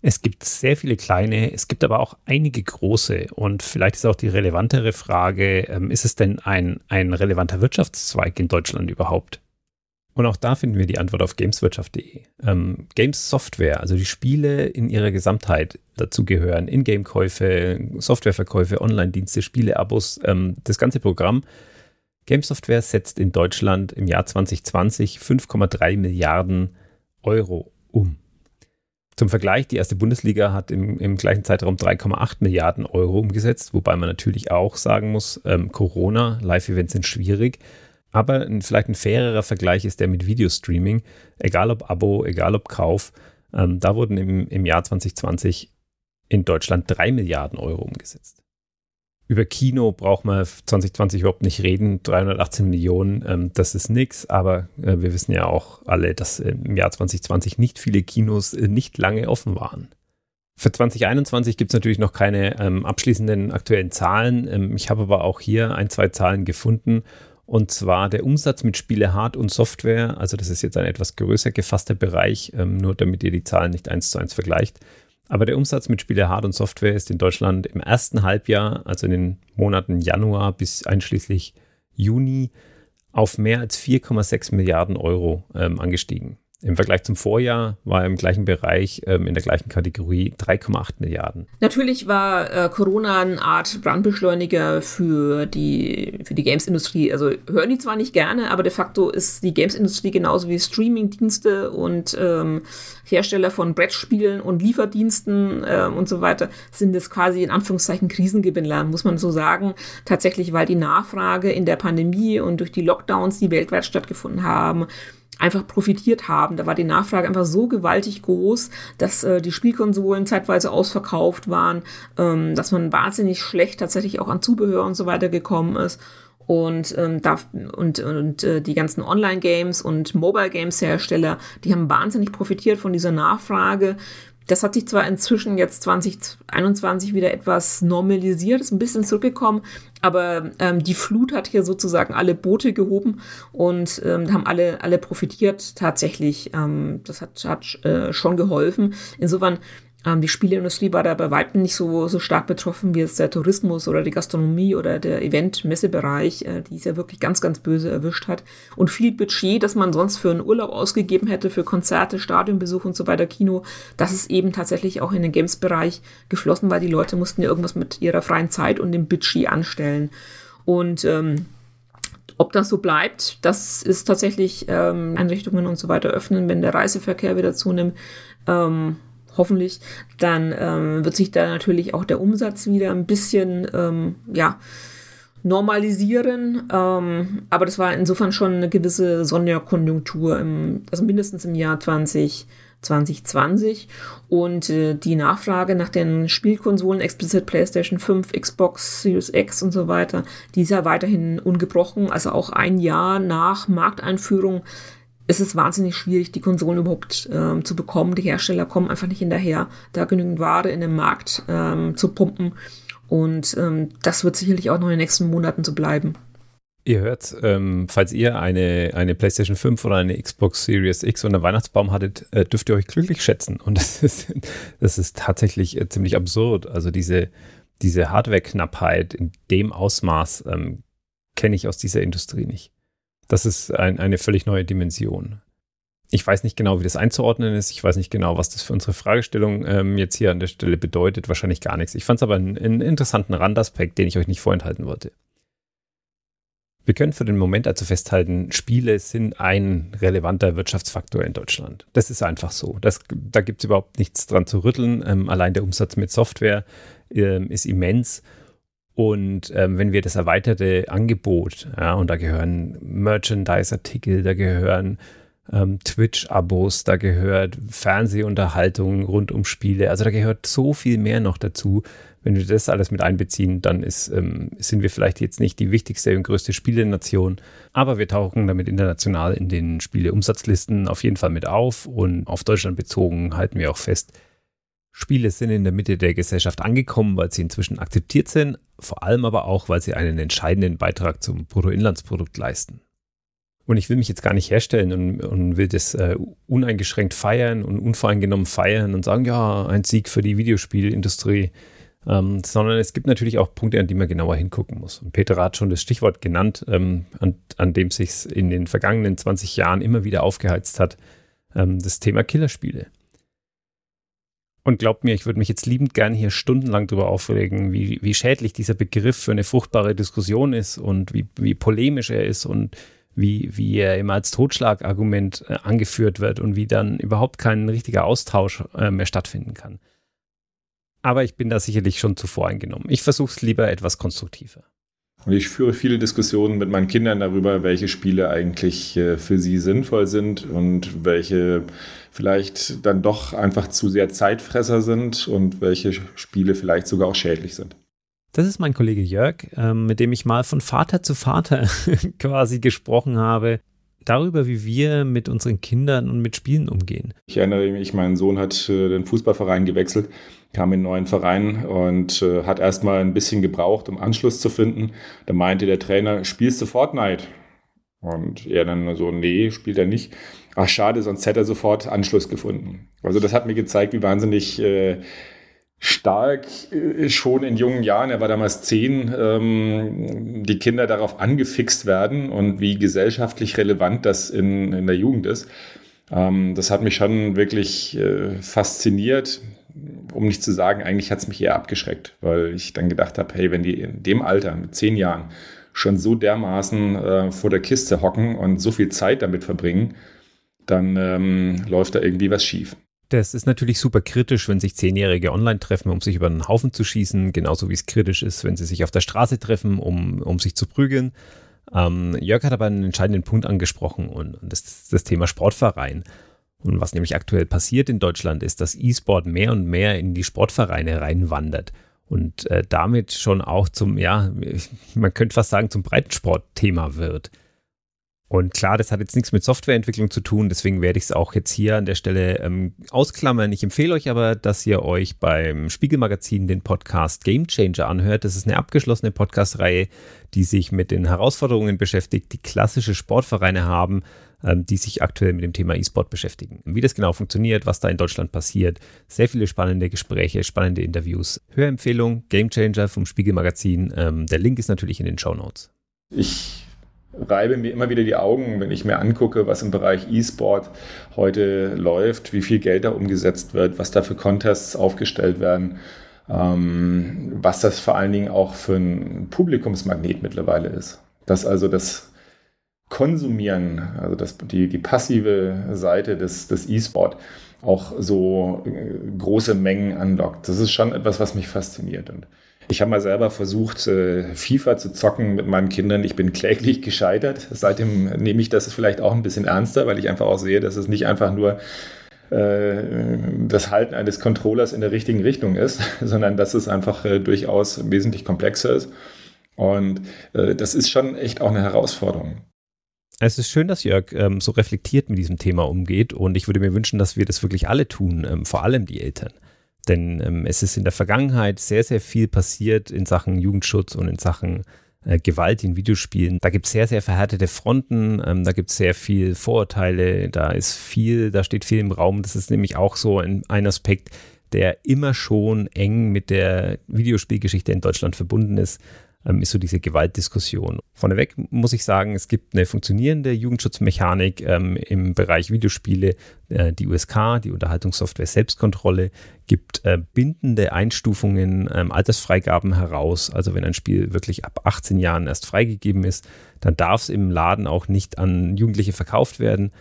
Es gibt sehr viele kleine, es gibt aber auch einige große. Und vielleicht ist auch die relevantere Frage, ähm, ist es denn ein, ein relevanter Wirtschaftszweig in Deutschland überhaupt? Und auch da finden wir die Antwort auf gameswirtschaft.de. Ähm, Games Software, also die Spiele in ihrer Gesamtheit dazu gehören, Ingame-Käufe, Softwareverkäufe, Online-Dienste, Spiele-Abos, ähm, das ganze Programm. Games Software setzt in Deutschland im Jahr 2020 5,3 Milliarden Euro um. Zum Vergleich, die erste Bundesliga hat im, im gleichen Zeitraum 3,8 Milliarden Euro umgesetzt, wobei man natürlich auch sagen muss, ähm, Corona, Live-Events sind schwierig. Aber ein, vielleicht ein fairerer Vergleich ist der mit Videostreaming. Egal ob Abo, egal ob Kauf. Ähm, da wurden im, im Jahr 2020 in Deutschland 3 Milliarden Euro umgesetzt. Über Kino braucht man 2020 überhaupt nicht reden. 318 Millionen, ähm, das ist nichts. Aber äh, wir wissen ja auch alle, dass im Jahr 2020 nicht viele Kinos äh, nicht lange offen waren. Für 2021 gibt es natürlich noch keine ähm, abschließenden aktuellen Zahlen. Ähm, ich habe aber auch hier ein, zwei Zahlen gefunden und zwar der Umsatz mit Spiele Hard und Software. Also das ist jetzt ein etwas größer gefasster Bereich, ähm, nur damit ihr die Zahlen nicht eins zu eins vergleicht. Aber der Umsatz mit Spiele Hard und Software ist in Deutschland im ersten Halbjahr, also in den Monaten Januar bis einschließlich Juni, auf mehr als 4,6 Milliarden Euro ähm, angestiegen. Im Vergleich zum Vorjahr war im gleichen Bereich, ähm, in der gleichen Kategorie 3,8 Milliarden. Natürlich war äh, Corona eine Art Brandbeschleuniger für die, für die Games-Industrie. Also hören die zwar nicht gerne, aber de facto ist die Games-Industrie genauso wie Streaming-Dienste und ähm, Hersteller von Brettspielen und Lieferdiensten ähm, und so weiter, sind es quasi in Anführungszeichen Krisengewinnler, muss man so sagen. Tatsächlich, weil die Nachfrage in der Pandemie und durch die Lockdowns, die weltweit stattgefunden haben, einfach profitiert haben. Da war die Nachfrage einfach so gewaltig groß, dass äh, die Spielkonsolen zeitweise ausverkauft waren, ähm, dass man wahnsinnig schlecht tatsächlich auch an Zubehör und so weiter gekommen ist. Und, ähm, da, und, und äh, die ganzen Online-Games und Mobile-Games-Hersteller, die haben wahnsinnig profitiert von dieser Nachfrage. Das hat sich zwar inzwischen jetzt 2021 wieder etwas normalisiert, ist ein bisschen zurückgekommen, aber ähm, die Flut hat hier sozusagen alle Boote gehoben und ähm, haben alle, alle profitiert tatsächlich. Ähm, das hat, hat äh, schon geholfen. Insofern ähm, die Spieleindustrie war da bei weitem nicht so, so stark betroffen wie jetzt der Tourismus oder die Gastronomie oder der Event-Messebereich, äh, die es ja wirklich ganz, ganz böse erwischt hat. Und viel Budget, das man sonst für einen Urlaub ausgegeben hätte, für Konzerte, Stadionbesuch und so weiter, Kino, das ist eben tatsächlich auch in den Games-Bereich geflossen, weil die Leute mussten ja irgendwas mit ihrer freien Zeit und dem Budget anstellen. Und ähm, ob das so bleibt, das ist tatsächlich ähm, Einrichtungen und so weiter öffnen, wenn der Reiseverkehr wieder zunimmt. Ähm, hoffentlich, dann ähm, wird sich da natürlich auch der Umsatz wieder ein bisschen, ähm, ja, normalisieren. Ähm, aber das war insofern schon eine gewisse Sonderkonjunktur, im, also mindestens im Jahr 20, 2020. Und äh, die Nachfrage nach den Spielkonsolen, explizit PlayStation 5, Xbox Series X und so weiter, die ist ja weiterhin ungebrochen. Also auch ein Jahr nach Markteinführung ist es wahnsinnig schwierig, die Konsolen überhaupt ähm, zu bekommen. Die Hersteller kommen einfach nicht hinterher, da genügend Ware in den Markt ähm, zu pumpen. Und ähm, das wird sicherlich auch noch in den nächsten Monaten so bleiben. Ihr hört, ähm, falls ihr eine, eine PlayStation 5 oder eine Xbox Series X einen Weihnachtsbaum hattet, äh, dürft ihr euch glücklich schätzen. Und das ist, das ist tatsächlich äh, ziemlich absurd. Also diese, diese Hardware-Knappheit in dem Ausmaß ähm, kenne ich aus dieser Industrie nicht. Das ist ein, eine völlig neue Dimension. Ich weiß nicht genau, wie das einzuordnen ist. Ich weiß nicht genau, was das für unsere Fragestellung ähm, jetzt hier an der Stelle bedeutet. Wahrscheinlich gar nichts. Ich fand es aber einen, einen interessanten Randaspekt, den ich euch nicht vorenthalten wollte. Wir können für den Moment also festhalten, Spiele sind ein relevanter Wirtschaftsfaktor in Deutschland. Das ist einfach so. Das, da gibt es überhaupt nichts dran zu rütteln. Ähm, allein der Umsatz mit Software ähm, ist immens. Und ähm, wenn wir das erweiterte Angebot, ja, und da gehören Merchandise-Artikel, da gehören ähm, Twitch-Abos, da gehört Fernsehunterhaltung rund um Spiele, also da gehört so viel mehr noch dazu. Wenn wir das alles mit einbeziehen, dann ist, ähm, sind wir vielleicht jetzt nicht die wichtigste und größte Spielenation, aber wir tauchen damit international in den Spieleumsatzlisten auf jeden Fall mit auf. Und auf Deutschland bezogen halten wir auch fest, Spiele sind in der Mitte der Gesellschaft angekommen, weil sie inzwischen akzeptiert sind, vor allem aber auch, weil sie einen entscheidenden Beitrag zum Bruttoinlandsprodukt leisten. Und ich will mich jetzt gar nicht herstellen und, und will das äh, uneingeschränkt feiern und unvoreingenommen feiern und sagen, ja, ein Sieg für die Videospielindustrie, ähm, sondern es gibt natürlich auch Punkte, an die man genauer hingucken muss. Und Peter hat schon das Stichwort genannt, ähm, an, an dem sich in den vergangenen 20 Jahren immer wieder aufgeheizt hat, ähm, das Thema Killerspiele. Und glaubt mir, ich würde mich jetzt liebend gern hier stundenlang darüber aufregen, wie, wie schädlich dieser Begriff für eine fruchtbare Diskussion ist und wie, wie polemisch er ist und wie, wie er immer als Totschlagargument äh, angeführt wird und wie dann überhaupt kein richtiger Austausch äh, mehr stattfinden kann. Aber ich bin da sicherlich schon zu voreingenommen. Ich versuche es lieber etwas konstruktiver. Und ich führe viele Diskussionen mit meinen Kindern darüber, welche Spiele eigentlich äh, für sie sinnvoll sind und welche vielleicht dann doch einfach zu sehr Zeitfresser sind und welche Spiele vielleicht sogar auch schädlich sind. Das ist mein Kollege Jörg, ähm, mit dem ich mal von Vater zu Vater quasi gesprochen habe, darüber, wie wir mit unseren Kindern und mit Spielen umgehen. Ich erinnere mich, mein Sohn hat äh, den Fußballverein gewechselt, kam in einen neuen Verein und äh, hat erstmal ein bisschen gebraucht, um Anschluss zu finden. Da meinte der Trainer, spielst du Fortnite? Und er dann so, nee, spielt er nicht. Ach, schade, sonst hätte er sofort Anschluss gefunden. Also das hat mir gezeigt, wie wahnsinnig äh, stark äh, schon in jungen Jahren, er war damals zehn, ähm, die Kinder darauf angefixt werden und wie gesellschaftlich relevant das in, in der Jugend ist. Ähm, das hat mich schon wirklich äh, fasziniert, um nicht zu sagen, eigentlich hat es mich eher abgeschreckt, weil ich dann gedacht habe, hey, wenn die in dem Alter mit zehn Jahren schon so dermaßen äh, vor der Kiste hocken und so viel Zeit damit verbringen, dann ähm, läuft da irgendwie was schief. Das ist natürlich super kritisch, wenn sich Zehnjährige online treffen, um sich über einen Haufen zu schießen, genauso wie es kritisch ist, wenn sie sich auf der Straße treffen, um, um sich zu prügeln. Ähm, Jörg hat aber einen entscheidenden Punkt angesprochen und, das ist das Thema Sportverein. Und was nämlich aktuell passiert in Deutschland ist, dass E-Sport mehr und mehr in die Sportvereine reinwandert. und äh, damit schon auch zum, ja, man könnte fast sagen, zum Breitensportthema wird. Und klar, das hat jetzt nichts mit Softwareentwicklung zu tun, deswegen werde ich es auch jetzt hier an der Stelle ähm, ausklammern. Ich empfehle euch aber, dass ihr euch beim Spiegelmagazin den Podcast Game Changer anhört. Das ist eine abgeschlossene Podcast-Reihe, die sich mit den Herausforderungen beschäftigt, die klassische Sportvereine haben, die sich aktuell mit dem Thema E-Sport beschäftigen. Wie das genau funktioniert, was da in Deutschland passiert. Sehr viele spannende Gespräche, spannende Interviews. Hörempfehlung, Game Changer vom Spiegelmagazin. Ähm, der Link ist natürlich in den Show Notes. Ich reibe mir immer wieder die Augen, wenn ich mir angucke, was im Bereich E-Sport heute läuft, wie viel Geld da umgesetzt wird, was da für Contests aufgestellt werden, ähm, was das vor allen Dingen auch für ein Publikumsmagnet mittlerweile ist. Dass also das Konsumieren, also das, die, die passive Seite des, des E-Sport auch so äh, große Mengen anlockt. Das ist schon etwas, was mich fasziniert. Und ich habe mal selber versucht, äh, FIFA zu zocken mit meinen Kindern. Ich bin kläglich gescheitert. Seitdem nehme ich das vielleicht auch ein bisschen ernster, weil ich einfach auch sehe, dass es nicht einfach nur äh, das Halten eines Controllers in der richtigen Richtung ist, sondern dass es einfach durchaus wesentlich komplexer ist. Und das ist schon echt auch eine Herausforderung. Es ist schön, dass Jörg ähm, so reflektiert mit diesem Thema umgeht und ich würde mir wünschen, dass wir das wirklich alle tun, ähm, vor allem die Eltern. Denn ähm, es ist in der Vergangenheit sehr, sehr viel passiert in Sachen Jugendschutz und in Sachen äh, Gewalt in Videospielen. Da gibt es sehr, sehr verhärtete Fronten, ähm, da gibt es sehr viel Vorurteile, da ist viel, da steht viel im Raum. Das ist nämlich auch so ein, ein Aspekt, der immer schon eng mit der Videospielgeschichte in Deutschland verbunden ist ist so diese Gewaltdiskussion. Vorneweg muss ich sagen, es gibt eine funktionierende Jugendschutzmechanik ähm, im Bereich Videospiele. Äh, die USK, die Unterhaltungssoftware Selbstkontrolle, gibt äh, bindende Einstufungen, ähm, Altersfreigaben heraus. Also wenn ein Spiel wirklich ab 18 Jahren erst freigegeben ist, dann darf es im Laden auch nicht an Jugendliche verkauft werden.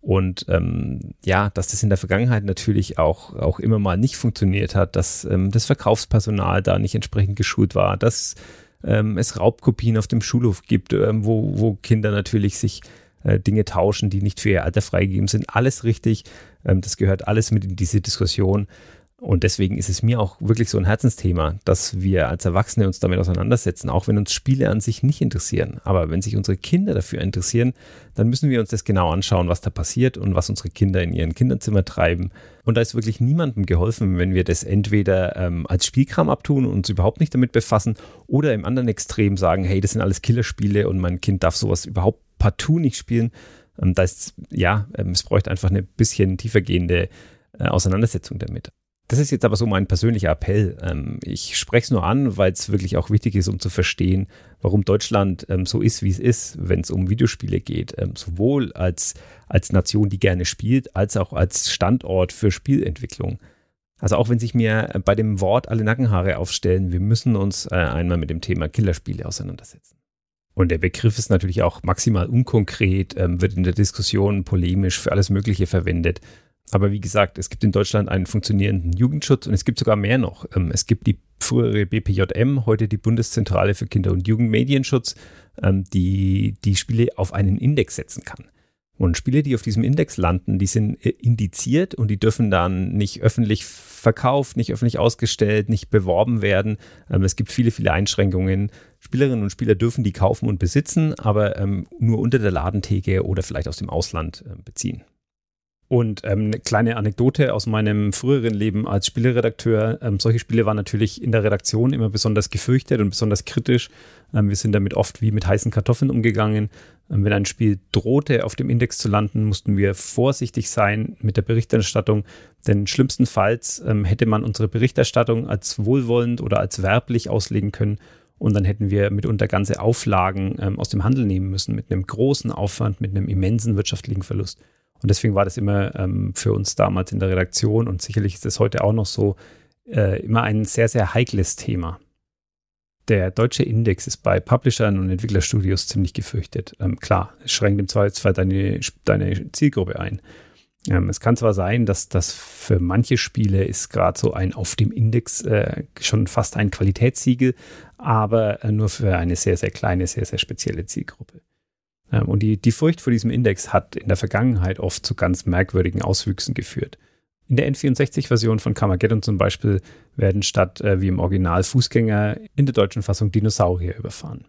Und ähm, ja, dass das in der Vergangenheit natürlich auch, auch immer mal nicht funktioniert hat, dass ähm, das Verkaufspersonal da nicht entsprechend geschult war, dass ähm, es Raubkopien auf dem Schulhof gibt, ähm, wo, wo Kinder natürlich sich äh, Dinge tauschen, die nicht für ihr Alter freigegeben sind. Alles richtig. Ähm, das gehört alles mit in diese Diskussion. Und deswegen ist es mir auch wirklich so ein Herzensthema, dass wir als Erwachsene uns damit auseinandersetzen, auch wenn uns Spiele an sich nicht interessieren. Aber wenn sich unsere Kinder dafür interessieren, dann müssen wir uns das genau anschauen, was da passiert und was unsere Kinder in ihren Kinderzimmer treiben. Und da ist wirklich niemandem geholfen, wenn wir das entweder ähm, als Spielkram abtun und uns überhaupt nicht damit befassen oder im anderen Extrem sagen, hey, das sind alles Killerspiele und mein Kind darf sowas überhaupt partout nicht spielen. Ähm, da ist, ja, ähm, es bräuchte einfach eine bisschen tiefergehende äh, Auseinandersetzung damit. Das ist jetzt aber so mein persönlicher Appell. Ähm, ich spreche es nur an, weil es wirklich auch wichtig ist, um zu verstehen, warum Deutschland ähm, so ist, wie es ist, wenn es um Videospiele geht. Ähm, sowohl als, als Nation, die gerne spielt, als auch als Standort für Spielentwicklung. Also auch wenn sich mir bei dem Wort alle Nackenhaare aufstellen, wir müssen uns äh, einmal mit dem Thema Killerspiele auseinandersetzen. Und der Begriff ist natürlich auch maximal unkonkret, wird in der Diskussion polemisch für alles Mögliche verwendet. Aber wie gesagt, es gibt in Deutschland einen funktionierenden Jugendschutz und es gibt sogar mehr noch. Ähm, es gibt die frühere BPJM, heute die Bundeszentrale für Kinder- und Jugendmedienschutz, ähm, die die Spiele auf einen Index setzen kann. Und Spiele, die auf diesem Index landen, die sind äh, indiziert und die dürfen dann nicht öffentlich verkauft, nicht öffentlich ausgestellt, nicht beworben werden. Ähm, es gibt viele, viele Einschränkungen. Spielerinnen und Spieler dürfen die kaufen und besitzen, aber nur unter der Ladentheke oder vielleicht aus dem Ausland äh, beziehen. Und ähm, eine kleine Anekdote aus meinem früheren Leben als Spieleredakteur. Ähm, solche Spiele waren natürlich in der Redaktion immer besonders gefürchtet und besonders kritisch. Ähm, wir sind damit oft wie mit heißen Kartoffeln umgegangen. Ähm, wenn ein Spiel drohte, auf dem Index zu landen, mussten wir vorsichtig sein mit der Berichterstattung. Denn schlimmstenfalls ähm, hätte man unsere Berichterstattung als wohlwollend oder als werblich auslegen können. Und dann hätten wir mitunter ganze Auflagen ähm, aus dem Handel nehmen müssen, mit einem großen Aufwand, mit einem immensen wirtschaftlichen Verlust. Und deswegen war das immer ähm, für uns damals in der Redaktion und sicherlich ist es heute auch noch so, äh, immer ein sehr, sehr heikles Thema. Der deutsche Index ist bei Publishern und Entwicklerstudios ziemlich gefürchtet. Ähm, klar, es schränkt im Zweifelsfall deine, deine Zielgruppe ein. Ähm, es kann zwar sein, dass das für manche Spiele ist gerade so ein auf dem Index äh, schon fast ein Qualitätssiegel, aber äh, nur für eine sehr, sehr kleine, sehr, sehr spezielle Zielgruppe. Ähm, und die, die Furcht vor diesem Index hat in der Vergangenheit oft zu ganz merkwürdigen Auswüchsen geführt. In der N64-Version von Carmageddon zum Beispiel werden statt äh, wie im Original Fußgänger in der deutschen Fassung Dinosaurier überfahren.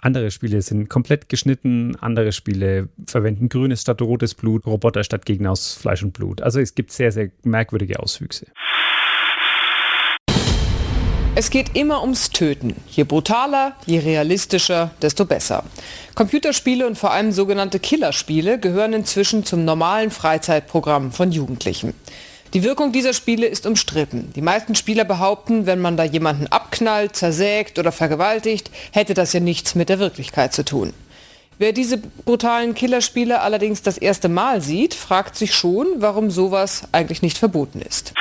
Andere Spiele sind komplett geschnitten, andere Spiele verwenden grünes statt rotes Blut, Roboter statt Gegner aus Fleisch und Blut. Also es gibt sehr, sehr merkwürdige Auswüchse. Es geht immer ums Töten. Je brutaler, je realistischer, desto besser. Computerspiele und vor allem sogenannte Killerspiele gehören inzwischen zum normalen Freizeitprogramm von Jugendlichen. Die Wirkung dieser Spiele ist umstritten. Die meisten Spieler behaupten, wenn man da jemanden abknallt, zersägt oder vergewaltigt, hätte das ja nichts mit der Wirklichkeit zu tun. Wer diese brutalen Killerspiele allerdings das erste Mal sieht, fragt sich schon, warum sowas eigentlich nicht verboten ist.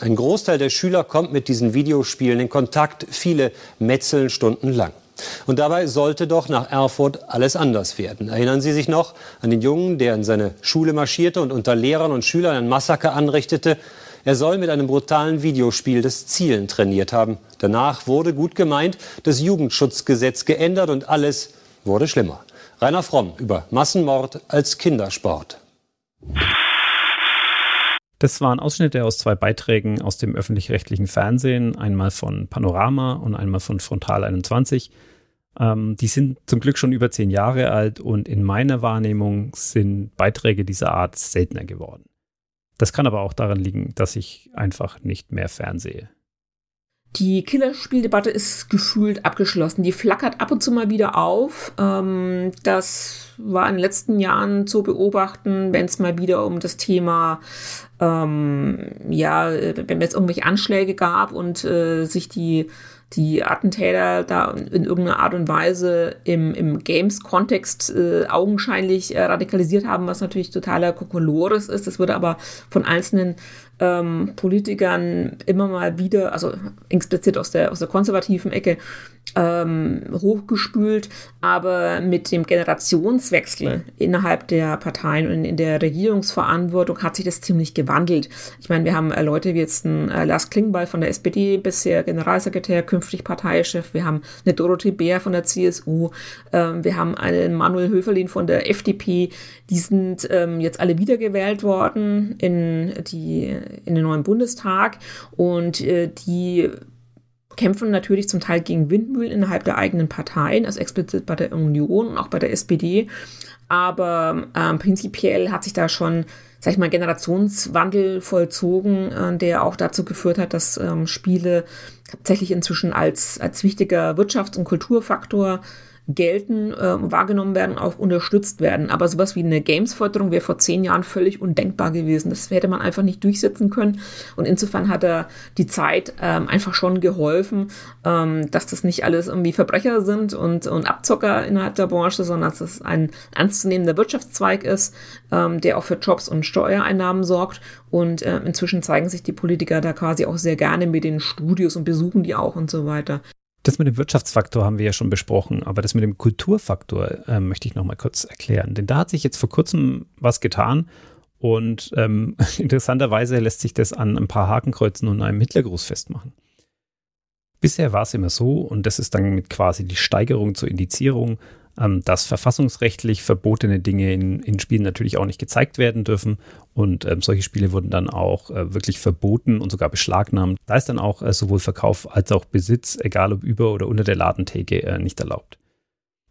Ein Großteil der Schüler kommt mit diesen Videospielen in Kontakt, viele metzeln stundenlang. Und dabei sollte doch nach Erfurt alles anders werden. Erinnern Sie sich noch an den Jungen, der in seine Schule marschierte und unter Lehrern und Schülern ein Massaker anrichtete? Er soll mit einem brutalen Videospiel das Zielen trainiert haben. Danach wurde gut gemeint das Jugendschutzgesetz geändert und alles wurde schlimmer. Rainer Fromm über Massenmord als Kindersport. Das waren Ausschnitte aus zwei Beiträgen aus dem öffentlich-rechtlichen Fernsehen, einmal von Panorama und einmal von Frontal 21. Ähm, die sind zum Glück schon über zehn Jahre alt und in meiner Wahrnehmung sind Beiträge dieser Art seltener geworden. Das kann aber auch daran liegen, dass ich einfach nicht mehr fernsehe. Die Killerspieldebatte ist gefühlt abgeschlossen. Die flackert ab und zu mal wieder auf. Ähm, das war in den letzten Jahren zu beobachten, wenn es mal wieder um das Thema, ähm, ja, wenn es irgendwelche Anschläge gab und äh, sich die die Attentäter da in irgendeiner Art und Weise im, im Games-Kontext äh, augenscheinlich äh, radikalisiert haben, was natürlich totaler Kokolores ist. Das wurde aber von einzelnen ähm, Politikern immer mal wieder, also explizit aus der, aus der konservativen Ecke, ähm, hochgespült, aber mit dem Generationswechsel innerhalb der Parteien und in der Regierungsverantwortung hat sich das ziemlich gewandelt. Ich meine, wir haben äh, Leute wie jetzt ein äh, Lars Klingbeil von der SPD, bisher Generalsekretär, künftig Parteichef, wir haben eine Dorothee Bär von der CSU, ähm, wir haben einen Manuel Höferlin von der FDP, die sind ähm, jetzt alle wiedergewählt worden in die in den neuen Bundestag. Und äh, die kämpfen natürlich zum Teil gegen Windmühlen innerhalb der eigenen Parteien, also explizit bei der Union und auch bei der SPD. Aber ähm, prinzipiell hat sich da schon, sag ich mal, Generationswandel vollzogen, äh, der auch dazu geführt hat, dass ähm, Spiele tatsächlich inzwischen als, als wichtiger Wirtschafts- und Kulturfaktor gelten, äh, wahrgenommen werden, auch unterstützt werden. Aber sowas wie eine Games-Förderung wäre vor zehn Jahren völlig undenkbar gewesen. Das hätte man einfach nicht durchsetzen können. Und insofern hat er die Zeit ähm, einfach schon geholfen, ähm, dass das nicht alles irgendwie Verbrecher sind und, und Abzocker innerhalb der Branche, sondern dass es ein ernstzunehmender Wirtschaftszweig ist, ähm, der auch für Jobs und Steuereinnahmen sorgt. Und äh, inzwischen zeigen sich die Politiker da quasi auch sehr gerne mit den Studios und besuchen die auch und so weiter. Das mit dem Wirtschaftsfaktor haben wir ja schon besprochen, aber das mit dem Kulturfaktor äh, möchte ich noch mal kurz erklären. Denn da hat sich jetzt vor kurzem was getan und ähm, interessanterweise lässt sich das an ein paar Hakenkreuzen und einem Hitlergruß festmachen. Bisher war es immer so, und das ist dann mit quasi die Steigerung zur Indizierung, ähm, dass verfassungsrechtlich verbotene Dinge in, in, Spielen natürlich auch nicht gezeigt werden dürfen. Und ähm, solche Spiele wurden dann auch äh, wirklich verboten und sogar beschlagnahmt. Da ist dann auch äh, sowohl Verkauf als auch Besitz, egal ob über oder unter der Ladentheke, äh, nicht erlaubt.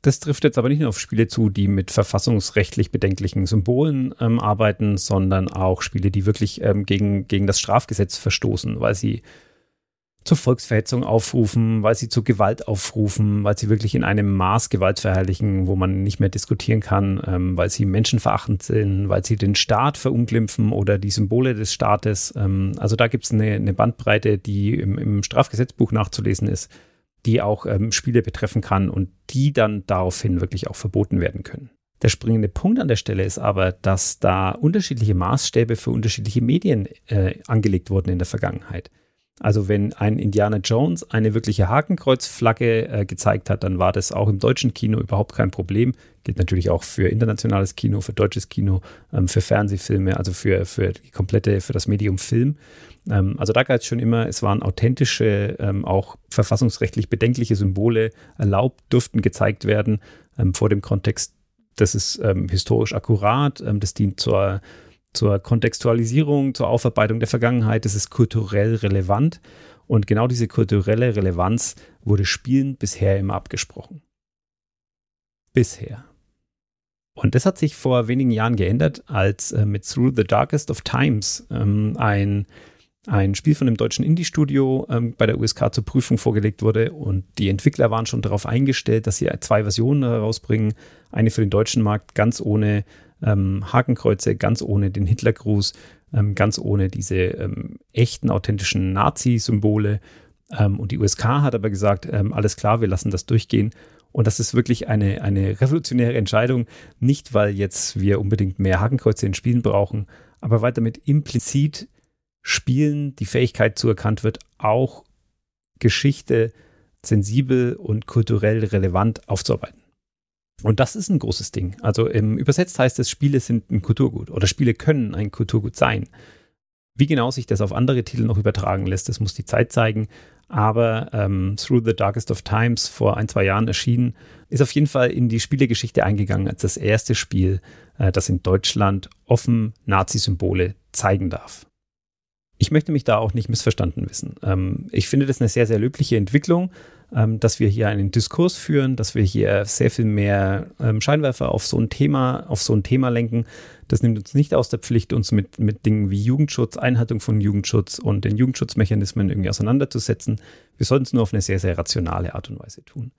Das trifft jetzt aber nicht nur auf Spiele zu, die mit verfassungsrechtlich bedenklichen Symbolen ähm, arbeiten, sondern auch Spiele, die wirklich ähm, gegen, gegen das Strafgesetz verstoßen, weil sie zur Volksverhetzung aufrufen, weil sie zu Gewalt aufrufen, weil sie wirklich in einem Maß Gewalt verherrlichen, wo man nicht mehr diskutieren kann, ähm, weil sie menschenverachtend sind, weil sie den Staat verunglimpfen oder die Symbole des Staates. Ähm, also da gibt es eine, eine, Bandbreite, die im, im, Strafgesetzbuch nachzulesen ist, die auch ähm, Spiele betreffen kann und die dann daraufhin wirklich auch verboten werden können. Der springende Punkt an der Stelle ist aber, dass da unterschiedliche Maßstäbe für unterschiedliche Medien äh, angelegt wurden in der Vergangenheit. Also wenn ein Indiana Jones eine wirkliche Hakenkreuzflagge äh, gezeigt hat, dann war das auch im deutschen Kino überhaupt kein Problem. Gilt natürlich auch für internationales Kino, für deutsches Kino, ähm, für Fernsehfilme, also für, für die komplette, für das Medium Film. Ähm, also da galt es schon immer, es waren authentische, ähm, auch verfassungsrechtlich bedenkliche Symbole erlaubt, durften gezeigt werden ähm, vor dem Kontext das ist ähm, historisch akkurat, ähm, das dient zur, zur Kontextualisierung, zur Aufarbeitung der Vergangenheit, das ist kulturell relevant. Und genau diese kulturelle Relevanz wurde Spielen bisher immer abgesprochen. Bisher. Und das hat sich vor wenigen Jahren geändert, als äh, mit Through the Darkest of Times ähm, ein, ein Spiel von einem deutschen Indie-Studio ähm, bei der USK zur Prüfung vorgelegt wurde. Und die Entwickler waren schon darauf eingestellt, dass sie zwei Versionen herausbringen. Eine für den deutschen Markt ganz ohne ähm, Hakenkreuze, ganz ohne den Hitlergruß, ähm, ganz ohne diese ähm, echten, authentischen Nazi-Symbole. Ähm, und die USK hat aber gesagt, alles klar, wir lassen das durchgehen. Und das ist wirklich eine, eine revolutionäre Entscheidung, nicht weil jetzt wir unbedingt mehr Hakenkreuze in Spielen brauchen, aber weil damit implizit Spielen die Fähigkeit zuerkannt wird, auch Geschichte sensibel und kulturell relevant aufzuarbeiten. Und das ist ein großes Ding. Also im übersetzt heißt es, Spiele sind ein Kulturgut oder Spiele können ein Kulturgut sein. Wie genau sich das auf andere Titel noch übertragen lässt, das muss die Zeit zeigen aber ähm, Through the Darkest of Times vor ein, zwei Jahren erschienen, ist auf jeden Fall in die Spielegeschichte eingegangen als das erste Spiel, äh, das in Deutschland offen Nazi-Symbole zeigen darf. Ich möchte mich da auch nicht missverstanden wissen. Ähm, ich finde das eine sehr, sehr löbliche Entwicklung, ähm, dass wir hier einen Diskurs führen, dass wir hier sehr viel mehr ähm, Scheinwerfer auf so ein Thema, auf so ein Thema lenken. Das nimmt uns nicht aus der Pflicht, uns mit, mit Dingen wie Jugendschutz, Einhaltung von Jugendschutz und den Jugendschutzmechanismen irgendwie auseinanderzusetzen. Wir sollten es nur auf eine sehr, sehr rationale Art und Weise tun.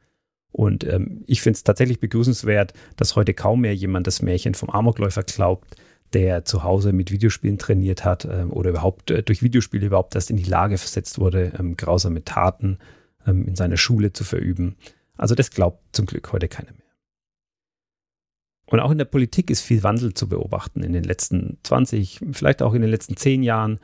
Und ähm, ich finde es tatsächlich begrüßenswert, dass heute kaum mehr jemand das Märchen vom Amokläufer glaubt, der zu Hause mit Videospielen trainiert hat äh, oder überhaupt äh, durch Videospiele überhaupt erst in die Lage versetzt wurde, ähm, grausame Taten ähm, in seiner Schule zu verüben. Also das glaubt zum Glück heute keiner mehr. Und auch in der Politik ist viel Wandel zu beobachten in den letzten 20, vielleicht auch in den letzten 10 Jahren.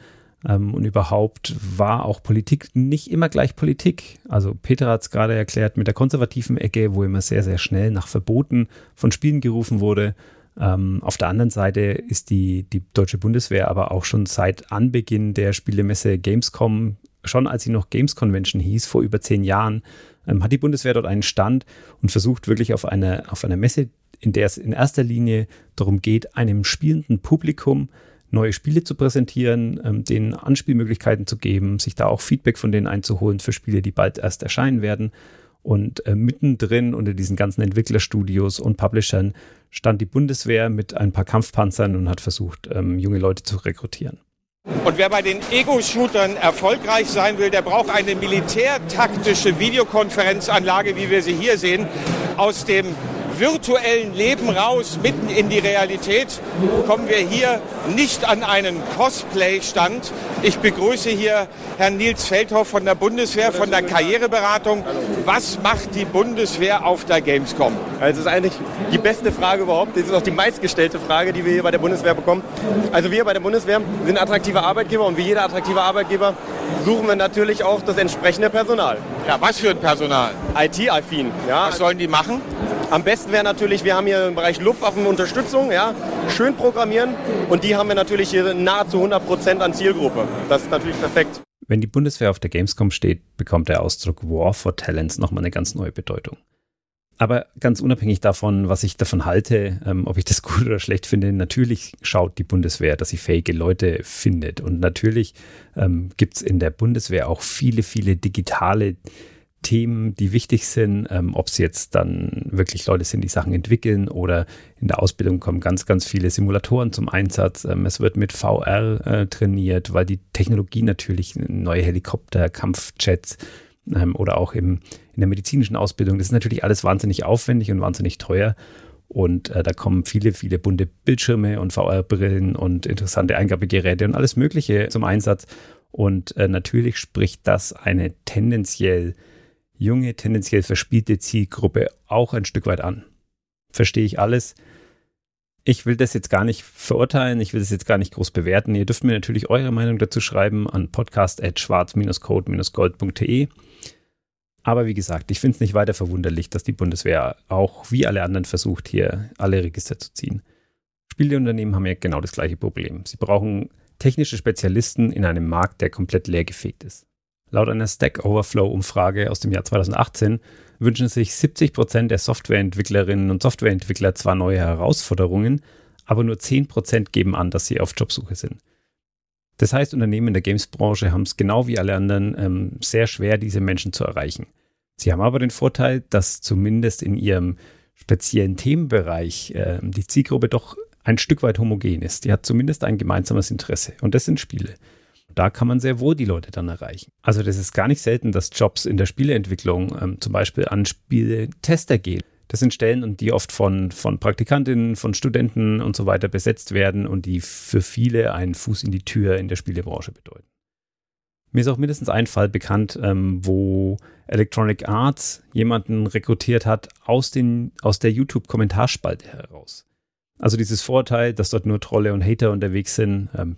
Ähm, und überhaupt war auch Politik nicht immer gleich Politik. Also Peter hat es gerade erklärt mit der konservativen Ecke, wo immer sehr, sehr schnell nach Verboten von Spielen gerufen wurde. Ähm, auf der anderen Seite ist die, die deutsche Bundeswehr aber auch schon seit Anbeginn der Spielemesse Gamescom, schon als sie noch Games Convention hieß, vor über zehn Jahren, ähm, hat die Bundeswehr dort einen Stand und versucht wirklich auf, eine, auf einer Messe in der es in erster Linie darum geht, einem spielenden Publikum neue Spiele zu präsentieren, ähm, denen Anspielmöglichkeiten zu geben, sich da auch Feedback von denen einzuholen für Spiele, die bald erst erscheinen werden. Und äh, mittendrin unter diesen ganzen Entwicklerstudios und Publishern stand die Bundeswehr mit ein paar Kampfpanzern und hat versucht, ähm, junge Leute zu rekrutieren. Und wer bei den Ego-Shootern erfolgreich sein will, der braucht eine militärtaktische Videokonferenzanlage, wie wir sie hier sehen, aus dem virtuellen Leben raus, mitten in die Realität, kommen wir hier nicht an einen Cosplay-Stand. Ich begrüße hier Herrn Nils Feldhoff von der Bundeswehr, von der Karriereberatung. Was macht die Bundeswehr auf der Gamescom? Also das ist eigentlich die beste Frage überhaupt. Das ist auch die meistgestellte Frage, die wir hier bei der Bundeswehr bekommen. Also wir bei der Bundeswehr sind attraktive Arbeitgeber und wie jeder attraktive Arbeitgeber suchen wir natürlich auch das entsprechende Personal. Ja, was für ein Personal? IT-affin. Ja. Was sollen die machen? Am besten wäre natürlich, wir haben hier im Bereich Luftwaffenunterstützung, ja, schön programmieren und die haben wir natürlich hier nahezu 100 Prozent an Zielgruppe. Das ist natürlich perfekt. Wenn die Bundeswehr auf der Gamescom steht, bekommt der Ausdruck War for Talents nochmal eine ganz neue Bedeutung. Aber ganz unabhängig davon, was ich davon halte, ähm, ob ich das gut oder schlecht finde, natürlich schaut die Bundeswehr, dass sie fähige Leute findet. Und natürlich ähm, gibt es in der Bundeswehr auch viele, viele digitale Themen, die wichtig sind, ähm, ob es jetzt dann wirklich Leute sind, die Sachen entwickeln oder in der Ausbildung kommen ganz, ganz viele Simulatoren zum Einsatz. Ähm, es wird mit VR äh, trainiert, weil die Technologie natürlich neue Helikopter, Kampfjets ähm, oder auch im, in der medizinischen Ausbildung, das ist natürlich alles wahnsinnig aufwendig und wahnsinnig teuer. Und äh, da kommen viele, viele bunte Bildschirme und VR-Brillen und interessante Eingabegeräte und alles Mögliche zum Einsatz. Und äh, natürlich spricht das eine tendenziell junge, tendenziell verspielte Zielgruppe auch ein Stück weit an. Verstehe ich alles. Ich will das jetzt gar nicht verurteilen, ich will das jetzt gar nicht groß bewerten. Ihr dürft mir natürlich eure Meinung dazu schreiben an podcast.schwarz-code-gold.de. Aber wie gesagt, ich finde es nicht weiter verwunderlich, dass die Bundeswehr auch wie alle anderen versucht, hier alle Register zu ziehen. Spieleunternehmen haben ja genau das gleiche Problem. Sie brauchen technische Spezialisten in einem Markt, der komplett leergefegt ist. Laut einer Stack Overflow-Umfrage aus dem Jahr 2018 wünschen sich 70 Prozent der Softwareentwicklerinnen und Softwareentwickler zwar neue Herausforderungen, aber nur 10 Prozent geben an, dass sie auf Jobsuche sind. Das heißt, Unternehmen in der Games-Branche haben es genau wie alle anderen ähm, sehr schwer, diese Menschen zu erreichen. Sie haben aber den Vorteil, dass zumindest in ihrem speziellen Themenbereich äh, die Zielgruppe doch ein Stück weit homogen ist. Die hat zumindest ein gemeinsames Interesse und das sind Spiele. Da kann man sehr wohl die Leute dann erreichen. Also das ist gar nicht selten, dass Jobs in der Spieleentwicklung ähm, zum Beispiel an Spieletester gehen. Das sind Stellen, die oft von, von Praktikantinnen, von Studenten und so weiter besetzt werden und die für viele einen Fuß in die Tür in der Spielebranche bedeuten. Mir ist auch mindestens ein Fall bekannt, ähm, wo Electronic Arts jemanden rekrutiert hat aus, den, aus der YouTube-Kommentarspalte heraus. Also dieses Vorteil, dass dort nur Trolle und Hater unterwegs sind, ähm,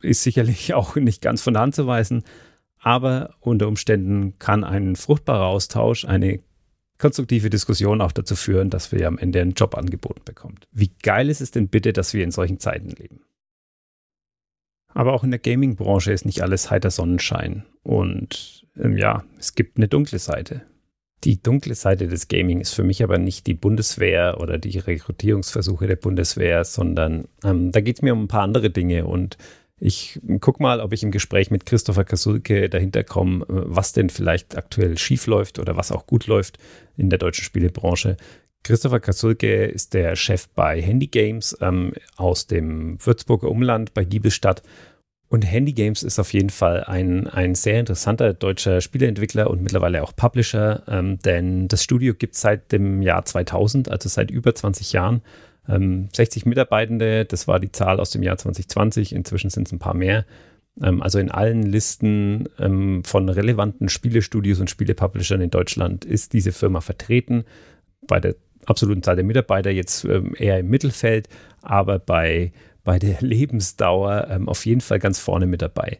ist sicherlich auch nicht ganz von der Hand zu weisen, aber unter Umständen kann ein fruchtbarer Austausch, eine konstruktive Diskussion auch dazu führen, dass wir am Ende einen Job angeboten bekommen. Wie geil ist es denn bitte, dass wir in solchen Zeiten leben? Aber auch in der Gaming-Branche ist nicht alles heiter Sonnenschein. Und ähm, ja, es gibt eine dunkle Seite. Die dunkle Seite des Gaming ist für mich aber nicht die Bundeswehr oder die Rekrutierungsversuche der Bundeswehr, sondern ähm, da geht es mir um ein paar andere Dinge. Und ich gucke mal, ob ich im Gespräch mit Christopher Kasulke dahinter komme, was denn vielleicht aktuell schief läuft oder was auch gut läuft in der deutschen Spielebranche. Christopher Kasulke ist der Chef bei Handy Games ähm, aus dem Würzburger Umland bei Giebelstadt. Und Handy Games ist auf jeden Fall ein, ein sehr interessanter deutscher Spieleentwickler und mittlerweile auch Publisher, ähm, denn das Studio gibt es seit dem Jahr 2000, also seit über 20 Jahren ähm, 60 Mitarbeitende, das war die Zahl aus dem Jahr 2020, inzwischen sind es ein paar mehr. Ähm, also in allen Listen ähm, von relevanten Spielestudios und Spielepublishern in Deutschland ist diese Firma vertreten. Bei der absoluten Zahl der Mitarbeiter jetzt ähm, eher im Mittelfeld, aber bei, bei der Lebensdauer ähm, auf jeden Fall ganz vorne mit dabei.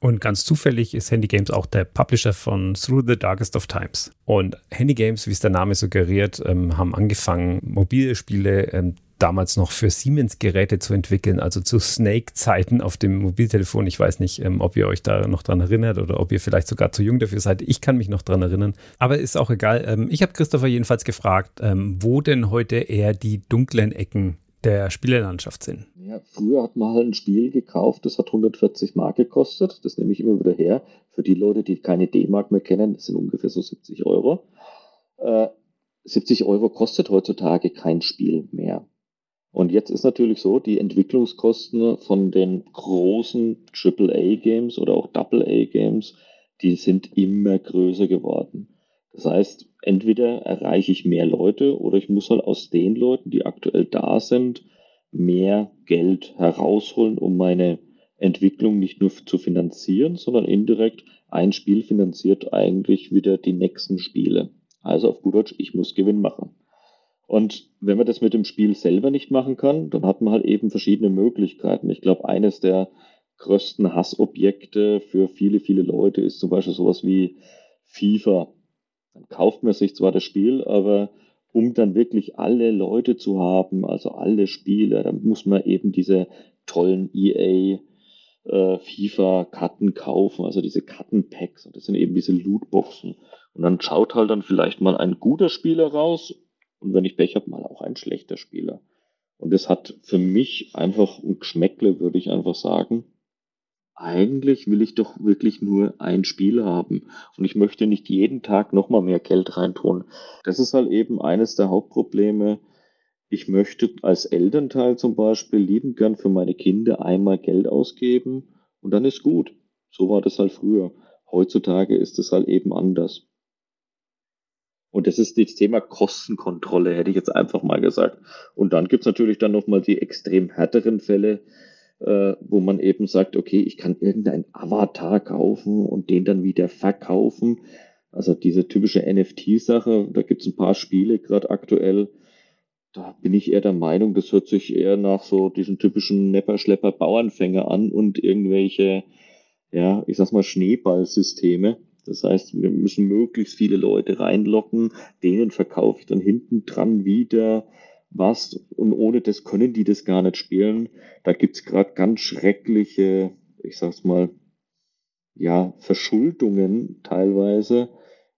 Und ganz zufällig ist Handy Games auch der Publisher von Through the Darkest of Times. Und Handy Games, wie es der Name suggeriert, ähm, haben angefangen, mobile Spiele ähm, damals noch für Siemens-Geräte zu entwickeln, also zu Snake-Zeiten auf dem Mobiltelefon. Ich weiß nicht, ähm, ob ihr euch da noch dran erinnert oder ob ihr vielleicht sogar zu jung dafür seid. Ich kann mich noch dran erinnern. Aber ist auch egal. Ähm, ich habe Christopher jedenfalls gefragt, ähm, wo denn heute eher die dunklen Ecken der Spielelandschaft sind. Ja, früher hat man halt ein Spiel gekauft, das hat 140 Mark gekostet. Das nehme ich immer wieder her. Für die Leute, die keine D-Mark mehr kennen, das sind ungefähr so 70 Euro. Äh, 70 Euro kostet heutzutage kein Spiel mehr. Und jetzt ist natürlich so, die Entwicklungskosten von den großen AAA-Games oder auch AA-Games, die sind immer größer geworden. Das heißt, entweder erreiche ich mehr Leute oder ich muss halt aus den Leuten, die aktuell da sind, mehr Geld herausholen, um meine Entwicklung nicht nur zu finanzieren, sondern indirekt ein Spiel finanziert eigentlich wieder die nächsten Spiele. Also auf gut Deutsch, ich muss Gewinn machen. Und wenn man das mit dem Spiel selber nicht machen kann, dann hat man halt eben verschiedene Möglichkeiten. Ich glaube, eines der größten Hassobjekte für viele, viele Leute ist zum Beispiel sowas wie FIFA. Dann kauft man sich zwar das Spiel, aber um dann wirklich alle Leute zu haben, also alle Spieler, dann muss man eben diese tollen EA äh, FIFA-Karten kaufen, also diese Kartenpacks. Und das sind eben diese Lootboxen. Und dann schaut halt dann vielleicht mal ein guter Spieler raus und wenn ich Pech habe, mal auch ein schlechter Spieler. Und das hat für mich einfach ein Geschmäckle, würde ich einfach sagen. Eigentlich will ich doch wirklich nur ein Spiel haben und ich möchte nicht jeden Tag nochmal mehr Geld reintun. Das ist halt eben eines der Hauptprobleme. Ich möchte als Elternteil zum Beispiel lieben gern für meine Kinder einmal Geld ausgeben und dann ist gut. So war das halt früher. Heutzutage ist es halt eben anders. Und das ist das Thema Kostenkontrolle, hätte ich jetzt einfach mal gesagt. Und dann gibt's natürlich dann nochmal die extrem härteren Fälle, äh, wo man eben sagt, okay, ich kann irgendeinen Avatar kaufen und den dann wieder verkaufen. Also diese typische NFT-Sache, da gibt's ein paar Spiele gerade aktuell. Da bin ich eher der Meinung, das hört sich eher nach so diesen typischen Nepper-Schlepper-Bauernfänger an und irgendwelche, ja, ich sag's mal, Schneeballsysteme das heißt, wir müssen möglichst viele Leute reinlocken, denen verkaufe ich dann hinten dran wieder was und ohne das können die das gar nicht spielen. Da gibt's gerade ganz schreckliche, ich sag's mal, ja, Verschuldungen teilweise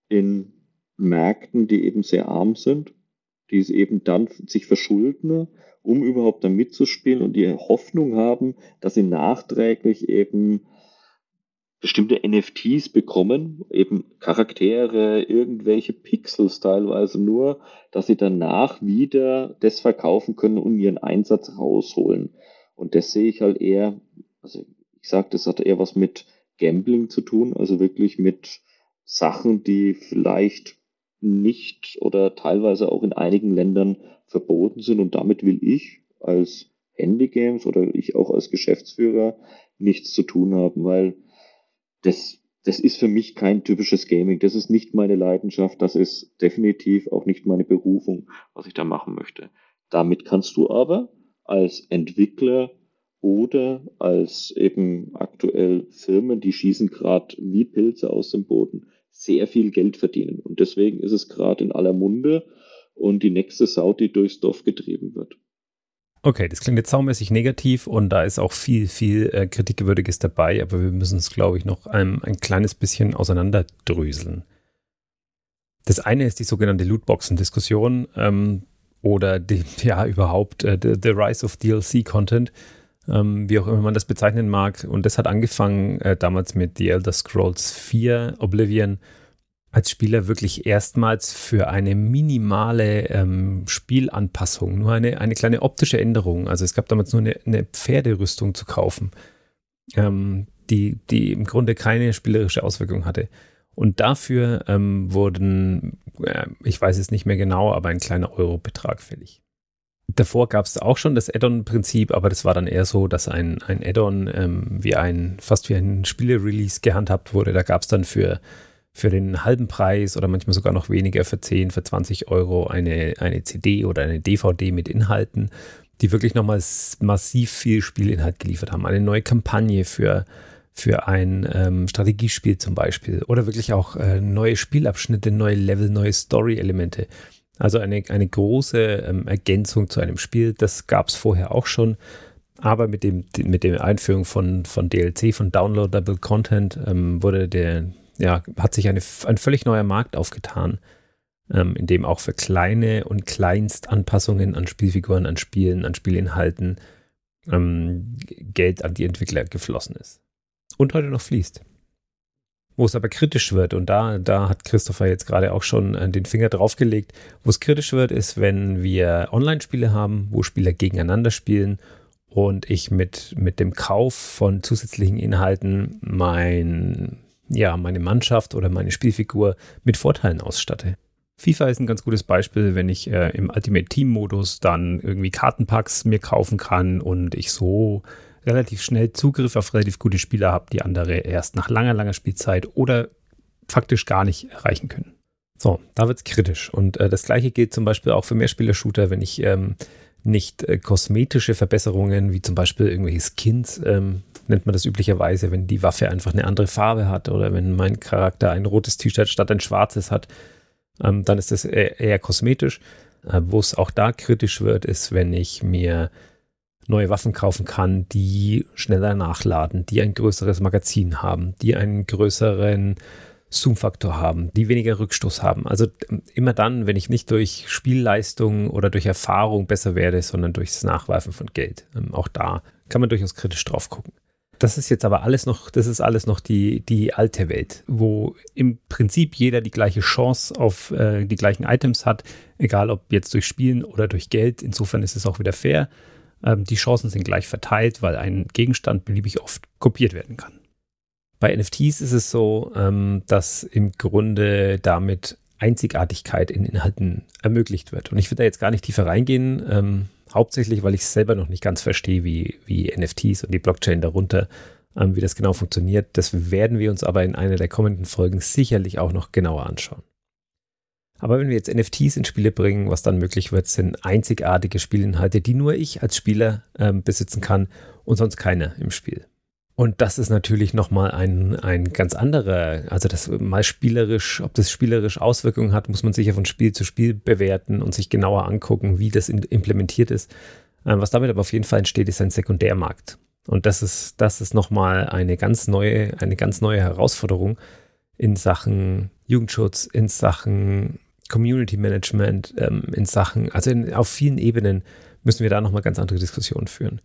in Märkten, die eben sehr arm sind, die es eben dann sich verschulden, um überhaupt da mitzuspielen und die Hoffnung haben, dass sie nachträglich eben bestimmte NFTs bekommen, eben Charaktere, irgendwelche Pixels teilweise nur, dass sie danach wieder das verkaufen können und ihren Einsatz rausholen. Und das sehe ich halt eher, also ich sage, das hat eher was mit Gambling zu tun, also wirklich mit Sachen, die vielleicht nicht oder teilweise auch in einigen Ländern verboten sind. Und damit will ich als Handygames oder ich auch als Geschäftsführer nichts zu tun haben, weil das, das ist für mich kein typisches Gaming. Das ist nicht meine Leidenschaft. Das ist definitiv auch nicht meine Berufung, was ich da machen möchte. Damit kannst du aber als Entwickler oder als eben aktuell Firmen, die schießen gerade wie Pilze aus dem Boden, sehr viel Geld verdienen. Und deswegen ist es gerade in aller Munde und die nächste Sau, die durchs Dorf getrieben wird. Okay, das klingt jetzt saumäßig negativ und da ist auch viel, viel äh, Kritikgewürdiges dabei, aber wir müssen es, glaube ich, noch ein, ein kleines bisschen auseinanderdröseln. Das eine ist die sogenannte Lootboxen-Diskussion ähm, oder die, ja überhaupt äh, the, the, Rise of DLC-Content, ähm, wie auch immer man das bezeichnen mag. Und das hat angefangen äh, damals mit The Elder Scrolls 4 Oblivion als Spieler wirklich erstmals für eine minimale ähm, Spielanpassung, nur eine, eine kleine optische Änderung. Also es gab damals nur eine, eine Pferderüstung zu kaufen, ähm, die, die im Grunde keine spielerische Auswirkung hatte. Und dafür ähm, wurden, äh, ich weiß es nicht mehr genau, aber ein kleiner Eurobetrag fällig. Davor gab es auch schon das Add-on-Prinzip, aber das war dann eher so, dass ein, ein Add-on ähm, wie ein, fast wie ein Spiele-Release gehandhabt wurde. Da gab es dann für für den halben Preis oder manchmal sogar noch weniger für 10, für 20 Euro eine, eine CD oder eine DVD mit Inhalten, die wirklich nochmal massiv viel Spielinhalt geliefert haben. Eine neue Kampagne für, für ein ähm, Strategiespiel zum Beispiel oder wirklich auch äh, neue Spielabschnitte, neue Level, neue Story-Elemente. Also eine, eine große ähm, Ergänzung zu einem Spiel. Das gab es vorher auch schon. Aber mit, dem, mit der Einführung von, von DLC, von Downloadable Content, ähm, wurde der, ja, hat sich eine, ein völlig neuer Markt aufgetan, ähm, in dem auch für kleine und Kleinstanpassungen an Spielfiguren, an Spielen, an Spielinhalten ähm, Geld an die Entwickler geflossen ist. Und heute noch fließt. Wo es aber kritisch wird, und da, da hat Christopher jetzt gerade auch schon äh, den Finger draufgelegt, wo es kritisch wird, ist, wenn wir Online-Spiele haben, wo Spieler gegeneinander spielen und ich mit, mit dem Kauf von zusätzlichen Inhalten mein ja, meine Mannschaft oder meine Spielfigur mit Vorteilen ausstatte. FIFA ist ein ganz gutes Beispiel, wenn ich äh, im Ultimate Team Modus dann irgendwie Kartenpacks mir kaufen kann und ich so relativ schnell Zugriff auf relativ gute Spieler habe, die andere erst nach langer, langer Spielzeit oder faktisch gar nicht erreichen können. So, da wird es kritisch. Und äh, das gleiche gilt zum Beispiel auch für Mehrspieler-Shooter, wenn ich ähm, nicht äh, kosmetische Verbesserungen wie zum Beispiel irgendwelche Skins ähm, nennt man das üblicherweise, wenn die Waffe einfach eine andere Farbe hat oder wenn mein Charakter ein rotes T-Shirt statt ein schwarzes hat, ähm, dann ist das eher, eher kosmetisch. Äh, Wo es auch da kritisch wird, ist, wenn ich mir neue Waffen kaufen kann, die schneller nachladen, die ein größeres Magazin haben, die einen größeren Zoom-Faktor haben, die weniger Rückstoß haben. Also immer dann, wenn ich nicht durch Spielleistung oder durch Erfahrung besser werde, sondern durchs Nachwerfen von Geld. Ähm, auch da kann man durchaus kritisch drauf gucken. Das ist jetzt aber alles noch, das ist alles noch die, die alte Welt, wo im Prinzip jeder die gleiche Chance auf äh, die gleichen Items hat, egal ob jetzt durch Spielen oder durch Geld. Insofern ist es auch wieder fair. Ähm, die Chancen sind gleich verteilt, weil ein Gegenstand beliebig oft kopiert werden kann. Bei NFTs ist es so, ähm, dass im Grunde damit Einzigartigkeit in Inhalten ermöglicht wird. Und ich will da jetzt gar nicht tiefer reingehen. Ähm, Hauptsächlich, weil ich selber noch nicht ganz verstehe, wie, wie NFTs und die Blockchain darunter, ähm, wie das genau funktioniert. Das werden wir uns aber in einer der kommenden Folgen sicherlich auch noch genauer anschauen. Aber wenn wir jetzt NFTs in Spiele bringen, was dann möglich wird, sind einzigartige Spielinhalte, die nur ich als Spieler ähm, besitzen kann und sonst keiner im Spiel. Und das ist natürlich nochmal ein, ein ganz anderer, also das mal spielerisch, ob das spielerisch Auswirkungen hat, muss man sicher von Spiel zu Spiel bewerten und sich genauer angucken, wie das implementiert ist. Ähm, was damit aber auf jeden Fall entsteht, ist ein Sekundärmarkt. Und das ist, das ist nochmal eine ganz neue, eine ganz neue Herausforderung in Sachen Jugendschutz, in Sachen Community Management, ähm, in Sachen, also in, auf vielen Ebenen müssen wir da nochmal ganz andere Diskussionen führen.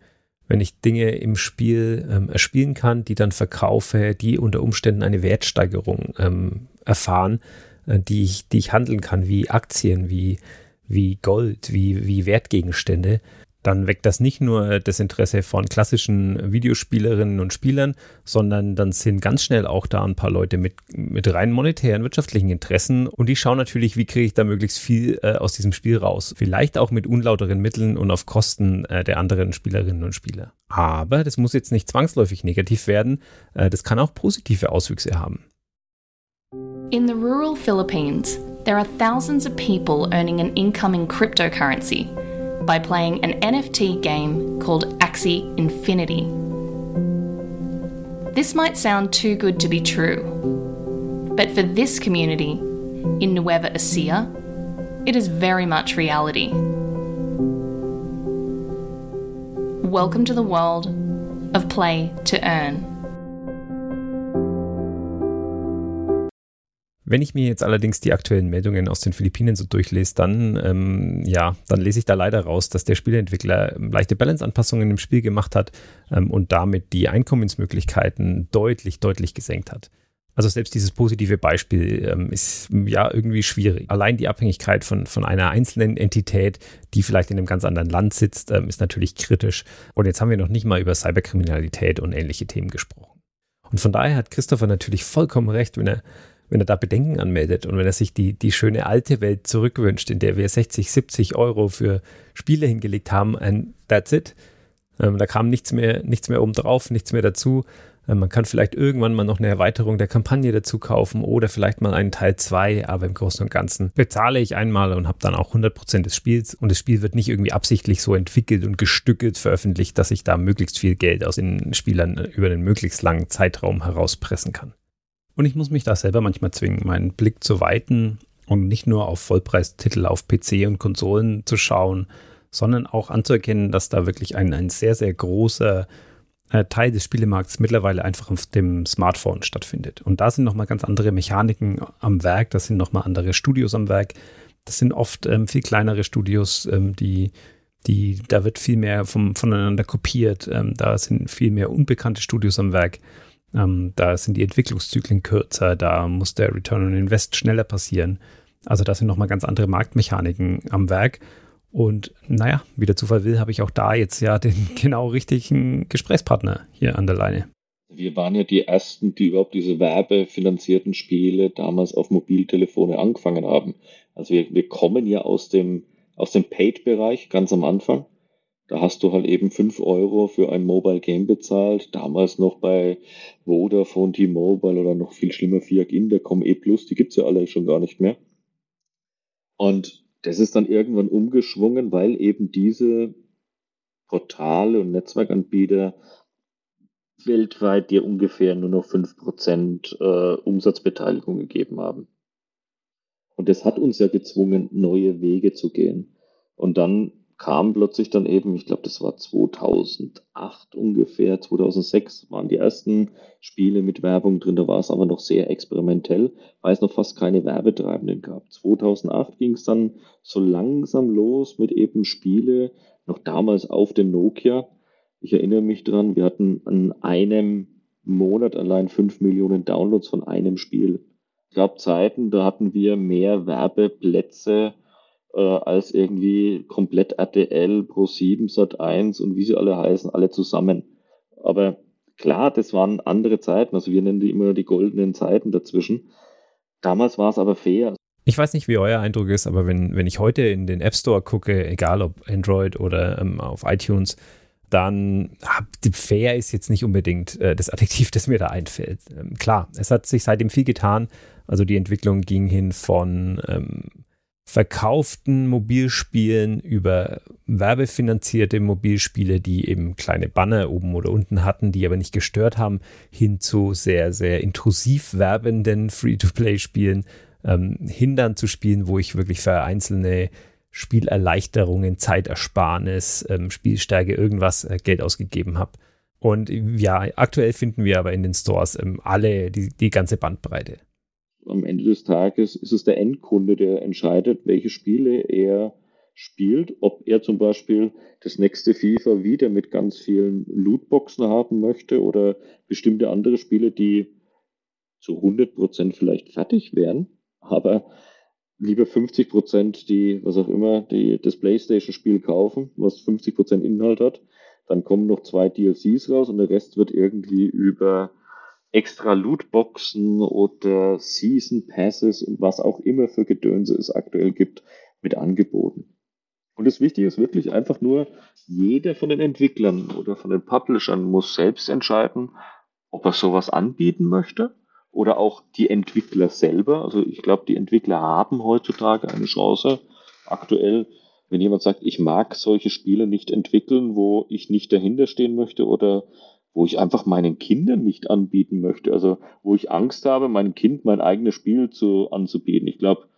Wenn ich Dinge im Spiel ähm, erspielen kann, die dann verkaufe, die unter Umständen eine Wertsteigerung ähm, erfahren, äh, die, ich, die ich handeln kann, wie Aktien, wie, wie Gold, wie, wie Wertgegenstände, dann weckt das nicht nur das Interesse von klassischen Videospielerinnen und Spielern, sondern dann sind ganz schnell auch da ein paar Leute mit, mit rein monetären wirtschaftlichen Interessen und die schauen natürlich, wie kriege ich da möglichst viel äh, aus diesem Spiel raus. Vielleicht auch mit unlauteren Mitteln und auf Kosten äh, der anderen Spielerinnen und Spieler. Aber das muss jetzt nicht zwangsläufig negativ werden, äh, das kann auch positive Auswüchse haben. In the rural Philippines, there are thousands of people earning an income in cryptocurrency – by playing an NFT game called Axie Infinity. This might sound too good to be true, but for this community in Nueva Ecija, it is very much reality. Welcome to the world of play to earn. Wenn ich mir jetzt allerdings die aktuellen Meldungen aus den Philippinen so durchlese, dann, ähm, ja, dann lese ich da leider raus, dass der Spieleentwickler leichte Balance-Anpassungen im Spiel gemacht hat ähm, und damit die Einkommensmöglichkeiten deutlich, deutlich gesenkt hat. Also selbst dieses positive Beispiel ähm, ist ja irgendwie schwierig. Allein die Abhängigkeit von, von einer einzelnen Entität, die vielleicht in einem ganz anderen Land sitzt, ähm, ist natürlich kritisch. Und jetzt haben wir noch nicht mal über Cyberkriminalität und ähnliche Themen gesprochen. Und von daher hat Christopher natürlich vollkommen recht, wenn er wenn er da Bedenken anmeldet und wenn er sich die, die schöne alte Welt zurückwünscht, in der wir 60, 70 Euro für Spiele hingelegt haben, and that's it. Ähm, da kam nichts mehr, nichts mehr obendrauf, nichts mehr dazu. Ähm, man kann vielleicht irgendwann mal noch eine Erweiterung der Kampagne dazu kaufen oder vielleicht mal einen Teil 2, aber im Großen und Ganzen bezahle ich einmal und habe dann auch 100% des Spiels und das Spiel wird nicht irgendwie absichtlich so entwickelt und gestückelt veröffentlicht, dass ich da möglichst viel Geld aus den Spielern über einen möglichst langen Zeitraum herauspressen kann. Und ich muss mich da selber manchmal zwingen, meinen Blick zu weiten und nicht nur auf Vollpreistitel auf PC und Konsolen zu schauen, sondern auch anzuerkennen, dass da wirklich ein, ein sehr, sehr großer äh, Teil des Spielemarkts mittlerweile einfach auf dem Smartphone stattfindet. Und da sind nochmal ganz andere Mechaniken am Werk, da sind nochmal andere Studios am Werk. Das sind oft ähm, viel kleinere Studios, ähm, die, die, da wird viel mehr vom, voneinander kopiert, ähm, da sind viel mehr unbekannte Studios am Werk. Ähm, da sind die Entwicklungszyklen kürzer, da muss der Return on Invest schneller passieren. Also da sind nochmal ganz andere Marktmechaniken am Werk. Und naja, wie der Zufall will, habe ich auch da jetzt ja den genau richtigen Gesprächspartner hier an der Leine. Wir waren ja die Ersten, die überhaupt diese werbefinanzierten Spiele damals auf Mobiltelefone angefangen haben. Also wir, wir kommen ja aus dem, aus dem Paid-Bereich ganz am Anfang. Da hast du halt eben 5 Euro für ein Mobile Game bezahlt. Damals noch bei Vodafone, T-Mobile oder noch viel schlimmer Fiat Intercom E Plus, die gibt's ja alle schon gar nicht mehr. Und das ist dann irgendwann umgeschwungen, weil eben diese Portale und Netzwerkanbieter weltweit dir ungefähr nur noch 5% äh, Umsatzbeteiligung gegeben haben. Und das hat uns ja gezwungen, neue Wege zu gehen. Und dann kam plötzlich dann eben, ich glaube, das war 2008 ungefähr, 2006 waren die ersten Spiele mit Werbung drin, da war es aber noch sehr experimentell, weil es noch fast keine Werbetreibenden gab. 2008 ging es dann so langsam los mit eben Spiele, noch damals auf dem Nokia. Ich erinnere mich dran, wir hatten an einem Monat allein 5 Millionen Downloads von einem Spiel. Es gab Zeiten, da hatten wir mehr Werbeplätze äh, als irgendwie komplett RTL, Pro7, Sat1 und wie sie alle heißen, alle zusammen. Aber klar, das waren andere Zeiten, also wir nennen die immer die goldenen Zeiten dazwischen. Damals war es aber fair. Ich weiß nicht, wie euer Eindruck ist, aber wenn, wenn ich heute in den App Store gucke, egal ob Android oder ähm, auf iTunes, dann ah, fair ist jetzt nicht unbedingt äh, das Adjektiv, das mir da einfällt. Ähm, klar, es hat sich seitdem viel getan. Also die Entwicklung ging hin von ähm, verkauften Mobilspielen über werbefinanzierte Mobilspiele, die eben kleine Banner oben oder unten hatten, die aber nicht gestört haben, hin zu sehr, sehr intrusiv werbenden Free-to-Play-Spielen, ähm, hindern zu Spielen, wo ich wirklich für einzelne Spielerleichterungen, Zeitersparnis, ähm, Spielstärke, irgendwas äh, Geld ausgegeben habe. Und ja, aktuell finden wir aber in den Stores ähm, alle die, die ganze Bandbreite. Am Ende des Tages ist es der Endkunde, der entscheidet, welche Spiele er spielt, ob er zum Beispiel das nächste FIFA wieder mit ganz vielen Lootboxen haben möchte oder bestimmte andere Spiele, die zu 100% vielleicht fertig wären, aber lieber 50% die, was auch immer, die, das Playstation-Spiel kaufen, was 50% Inhalt hat. Dann kommen noch zwei DLCs raus und der Rest wird irgendwie über extra Lootboxen oder Season Passes und was auch immer für Gedönse es aktuell gibt, mit angeboten. Und das Wichtige ist wirklich einfach nur, jeder von den Entwicklern oder von den Publishern muss selbst entscheiden, ob er sowas anbieten möchte oder auch die Entwickler selber. Also ich glaube, die Entwickler haben heutzutage eine Chance. Aktuell, wenn jemand sagt, ich mag solche Spiele nicht entwickeln, wo ich nicht dahinter stehen möchte oder wo ich einfach meinen Kindern nicht anbieten möchte. Also wo ich Angst habe, meinem Kind mein eigenes Spiel zu, anzubieten. Ich glaube,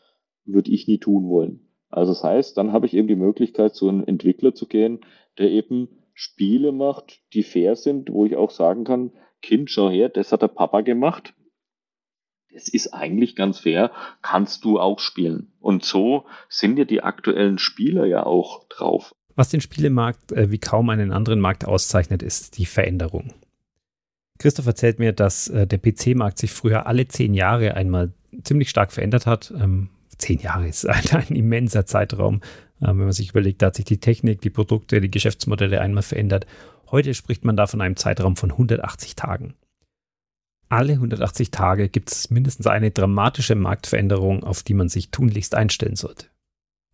würde ich nie tun wollen. Also das heißt, dann habe ich eben die Möglichkeit, zu einem Entwickler zu gehen, der eben Spiele macht, die fair sind, wo ich auch sagen kann, Kind, schau her, das hat der Papa gemacht. Das ist eigentlich ganz fair, kannst du auch spielen. Und so sind ja die aktuellen Spieler ja auch drauf. Was den Spielemarkt äh, wie kaum einen anderen Markt auszeichnet, ist die Veränderung. Christoph erzählt mir, dass äh, der PC-Markt sich früher alle zehn Jahre einmal ziemlich stark verändert hat. Ähm, zehn Jahre ist ein, ein immenser Zeitraum. Ähm, wenn man sich überlegt, da hat sich die Technik, die Produkte, die Geschäftsmodelle einmal verändert. Heute spricht man da von einem Zeitraum von 180 Tagen. Alle 180 Tage gibt es mindestens eine dramatische Marktveränderung, auf die man sich tunlichst einstellen sollte.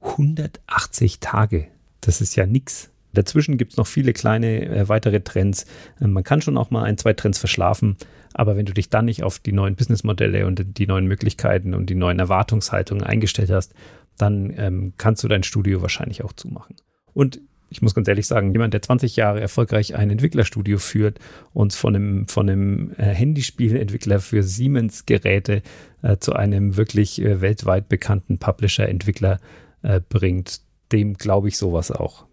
180 Tage, das ist ja nichts. Dazwischen gibt es noch viele kleine äh, weitere Trends. Äh, man kann schon auch mal ein, zwei Trends verschlafen, aber wenn du dich dann nicht auf die neuen Businessmodelle und die neuen Möglichkeiten und die neuen Erwartungshaltungen eingestellt hast, dann ähm, kannst du dein Studio wahrscheinlich auch zumachen. Und ich muss ganz ehrlich sagen, jemand, der 20 Jahre erfolgreich ein Entwicklerstudio führt und von einem, von einem äh, Handyspielentwickler für Siemens-Geräte äh, zu einem wirklich äh, weltweit bekannten Publisher-Entwickler äh, bringt, dem glaube ich sowas auch.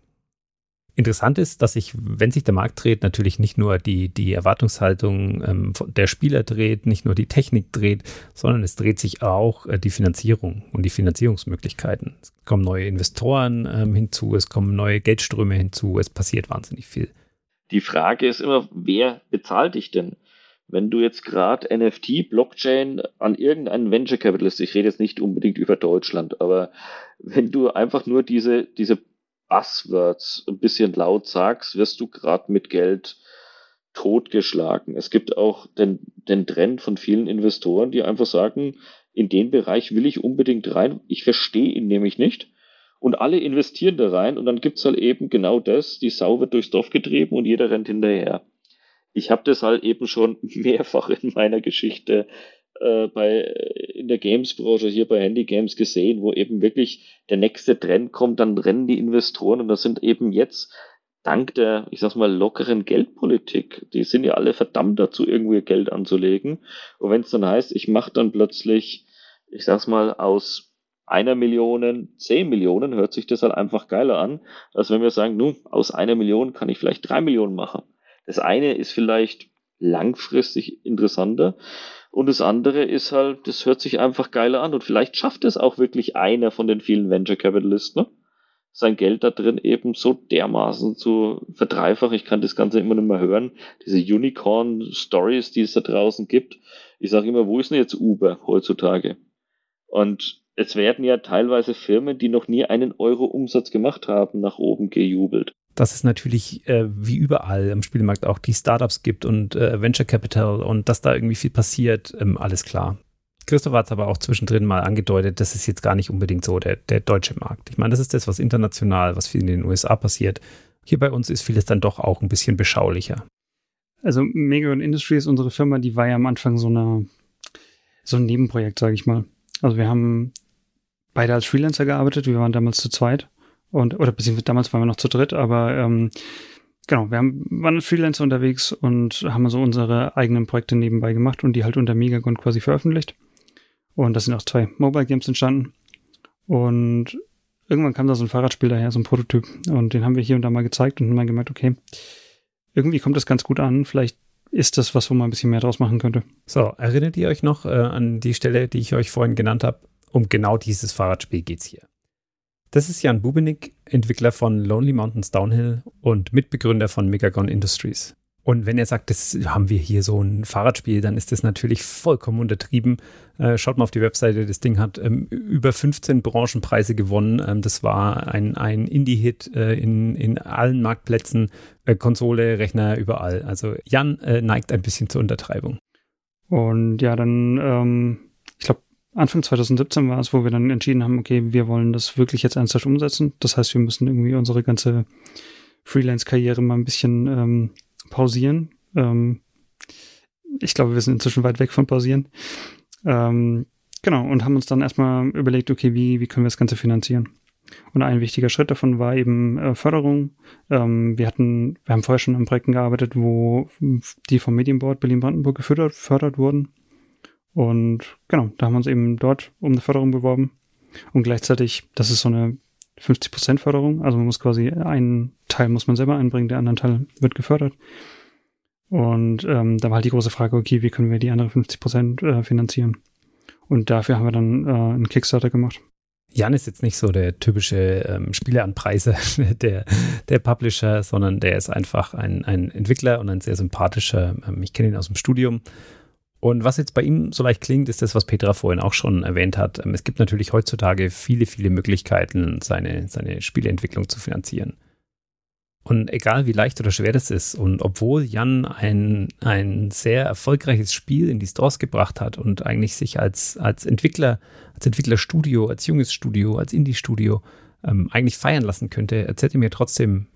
Interessant ist, dass sich, wenn sich der Markt dreht, natürlich nicht nur die, die Erwartungshaltung ähm, der Spieler dreht, nicht nur die Technik dreht, sondern es dreht sich auch äh, die Finanzierung und die Finanzierungsmöglichkeiten. Es kommen neue Investoren ähm, hinzu, es kommen neue Geldströme hinzu, es passiert wahnsinnig viel. Die Frage ist immer, wer bezahlt dich denn? Wenn du jetzt gerade NFT, Blockchain an irgendeinen Venture Capitalist, ich rede jetzt nicht unbedingt über Deutschland, aber wenn du einfach nur diese, diese Buzzwords ein bisschen laut sagst, wirst du gerade mit Geld totgeschlagen. Es gibt auch den, den Trend von vielen Investoren, die einfach sagen, in den Bereich will ich unbedingt rein. Ich verstehe ihn nämlich nicht. Und alle investieren da rein und dann gibt's halt eben genau das, die Sau wird durchs Dorf getrieben und jeder rennt hinterher. Ich habe das halt eben schon mehrfach in meiner Geschichte äh, bei, in der Games-Branche hier bei Handy Games gesehen, wo eben wirklich der nächste Trend kommt, dann rennen die Investoren und das sind eben jetzt dank der, ich sag's mal, lockeren Geldpolitik, die sind ja alle verdammt dazu, irgendwo ihr Geld anzulegen. Und wenn es dann heißt, ich mache dann plötzlich, ich sag's mal, aus einer Million, zehn Millionen, hört sich das halt einfach geiler an, als wenn wir sagen, nun, aus einer Million kann ich vielleicht drei Millionen machen. Das eine ist vielleicht langfristig interessanter. Und das andere ist halt, das hört sich einfach geiler an. Und vielleicht schafft es auch wirklich einer von den vielen Venture Capitalisten, ne? sein Geld da drin eben so dermaßen zu verdreifachen. Ich kann das Ganze immer noch mal hören. Diese Unicorn-Stories, die es da draußen gibt. Ich sage immer, wo ist denn jetzt Uber heutzutage? Und es werden ja teilweise Firmen, die noch nie einen Euro Umsatz gemacht haben, nach oben gejubelt dass es natürlich äh, wie überall im Spielmarkt auch die Startups gibt und äh, Venture Capital und dass da irgendwie viel passiert, ähm, alles klar. Christoph hat es aber auch zwischendrin mal angedeutet, das ist jetzt gar nicht unbedingt so der, der deutsche Markt. Ich meine, das ist das, was international, was viel in den USA passiert. Hier bei uns ist vieles dann doch auch ein bisschen beschaulicher. Also Megagon Industries, unsere Firma, die war ja am Anfang so, eine, so ein Nebenprojekt, sage ich mal. Also wir haben beide als Freelancer gearbeitet, wir waren damals zu zweit und, oder beziehungsweise damals waren wir noch zu dritt, aber ähm, genau, wir haben, waren Freelancer unterwegs und haben so unsere eigenen Projekte nebenbei gemacht und die halt unter Megagon quasi veröffentlicht. Und das sind auch zwei Mobile Games entstanden. Und irgendwann kam da so ein Fahrradspiel daher, so ein Prototyp. Und den haben wir hier und da mal gezeigt und dann gemerkt, okay, irgendwie kommt das ganz gut an. Vielleicht ist das was, wo man ein bisschen mehr draus machen könnte. So, erinnert ihr euch noch äh, an die Stelle, die ich euch vorhin genannt habe? Um genau dieses Fahrradspiel geht es hier. Das ist Jan Bubenick, Entwickler von Lonely Mountains Downhill und Mitbegründer von Megagon Industries. Und wenn er sagt, das haben wir hier so ein Fahrradspiel, dann ist das natürlich vollkommen untertrieben. Äh, schaut mal auf die Webseite, das Ding hat ähm, über 15 Branchenpreise gewonnen. Ähm, das war ein, ein Indie-Hit äh, in, in allen Marktplätzen, äh, Konsole, Rechner, überall. Also Jan äh, neigt ein bisschen zur Untertreibung. Und ja, dann, ähm, ich glaube, Anfang 2017 war es, wo wir dann entschieden haben, okay, wir wollen das wirklich jetzt ernsthaft umsetzen. Das heißt, wir müssen irgendwie unsere ganze Freelance-Karriere mal ein bisschen ähm, pausieren. Ähm, ich glaube, wir sind inzwischen weit weg von pausieren. Ähm, genau, und haben uns dann erstmal überlegt, okay, wie, wie können wir das Ganze finanzieren? Und ein wichtiger Schritt davon war eben äh, Förderung. Ähm, wir hatten, wir haben vorher schon an Projekten gearbeitet, wo die vom Medienboard Berlin-Brandenburg gefördert, gefördert wurden. Und genau, da haben wir uns eben dort um eine Förderung beworben. Und gleichzeitig, das ist so eine 50% Förderung. Also man muss quasi einen Teil muss man selber einbringen, der andere Teil wird gefördert. Und ähm, da war halt die große Frage, okay, wie können wir die andere 50% äh, finanzieren? Und dafür haben wir dann äh, einen Kickstarter gemacht. Jan ist jetzt nicht so der typische ähm, Spieleanpreiser, der, der Publisher, sondern der ist einfach ein, ein Entwickler und ein sehr sympathischer. Ähm, ich kenne ihn aus dem Studium und was jetzt bei ihm so leicht klingt, ist das, was Petra vorhin auch schon erwähnt hat. Ähm, es gibt natürlich heutzutage viele, viele Möglichkeiten, seine, seine Spieleentwicklung zu finanzieren. Und egal wie leicht oder schwer das ist, und obwohl Jan ein, ein sehr erfolgreiches Spiel in die Stores gebracht hat und eigentlich sich als, als Entwickler, als Entwicklerstudio, als junges Studio, als Indie-Studio ähm, eigentlich feiern lassen könnte, erzählt er mir trotzdem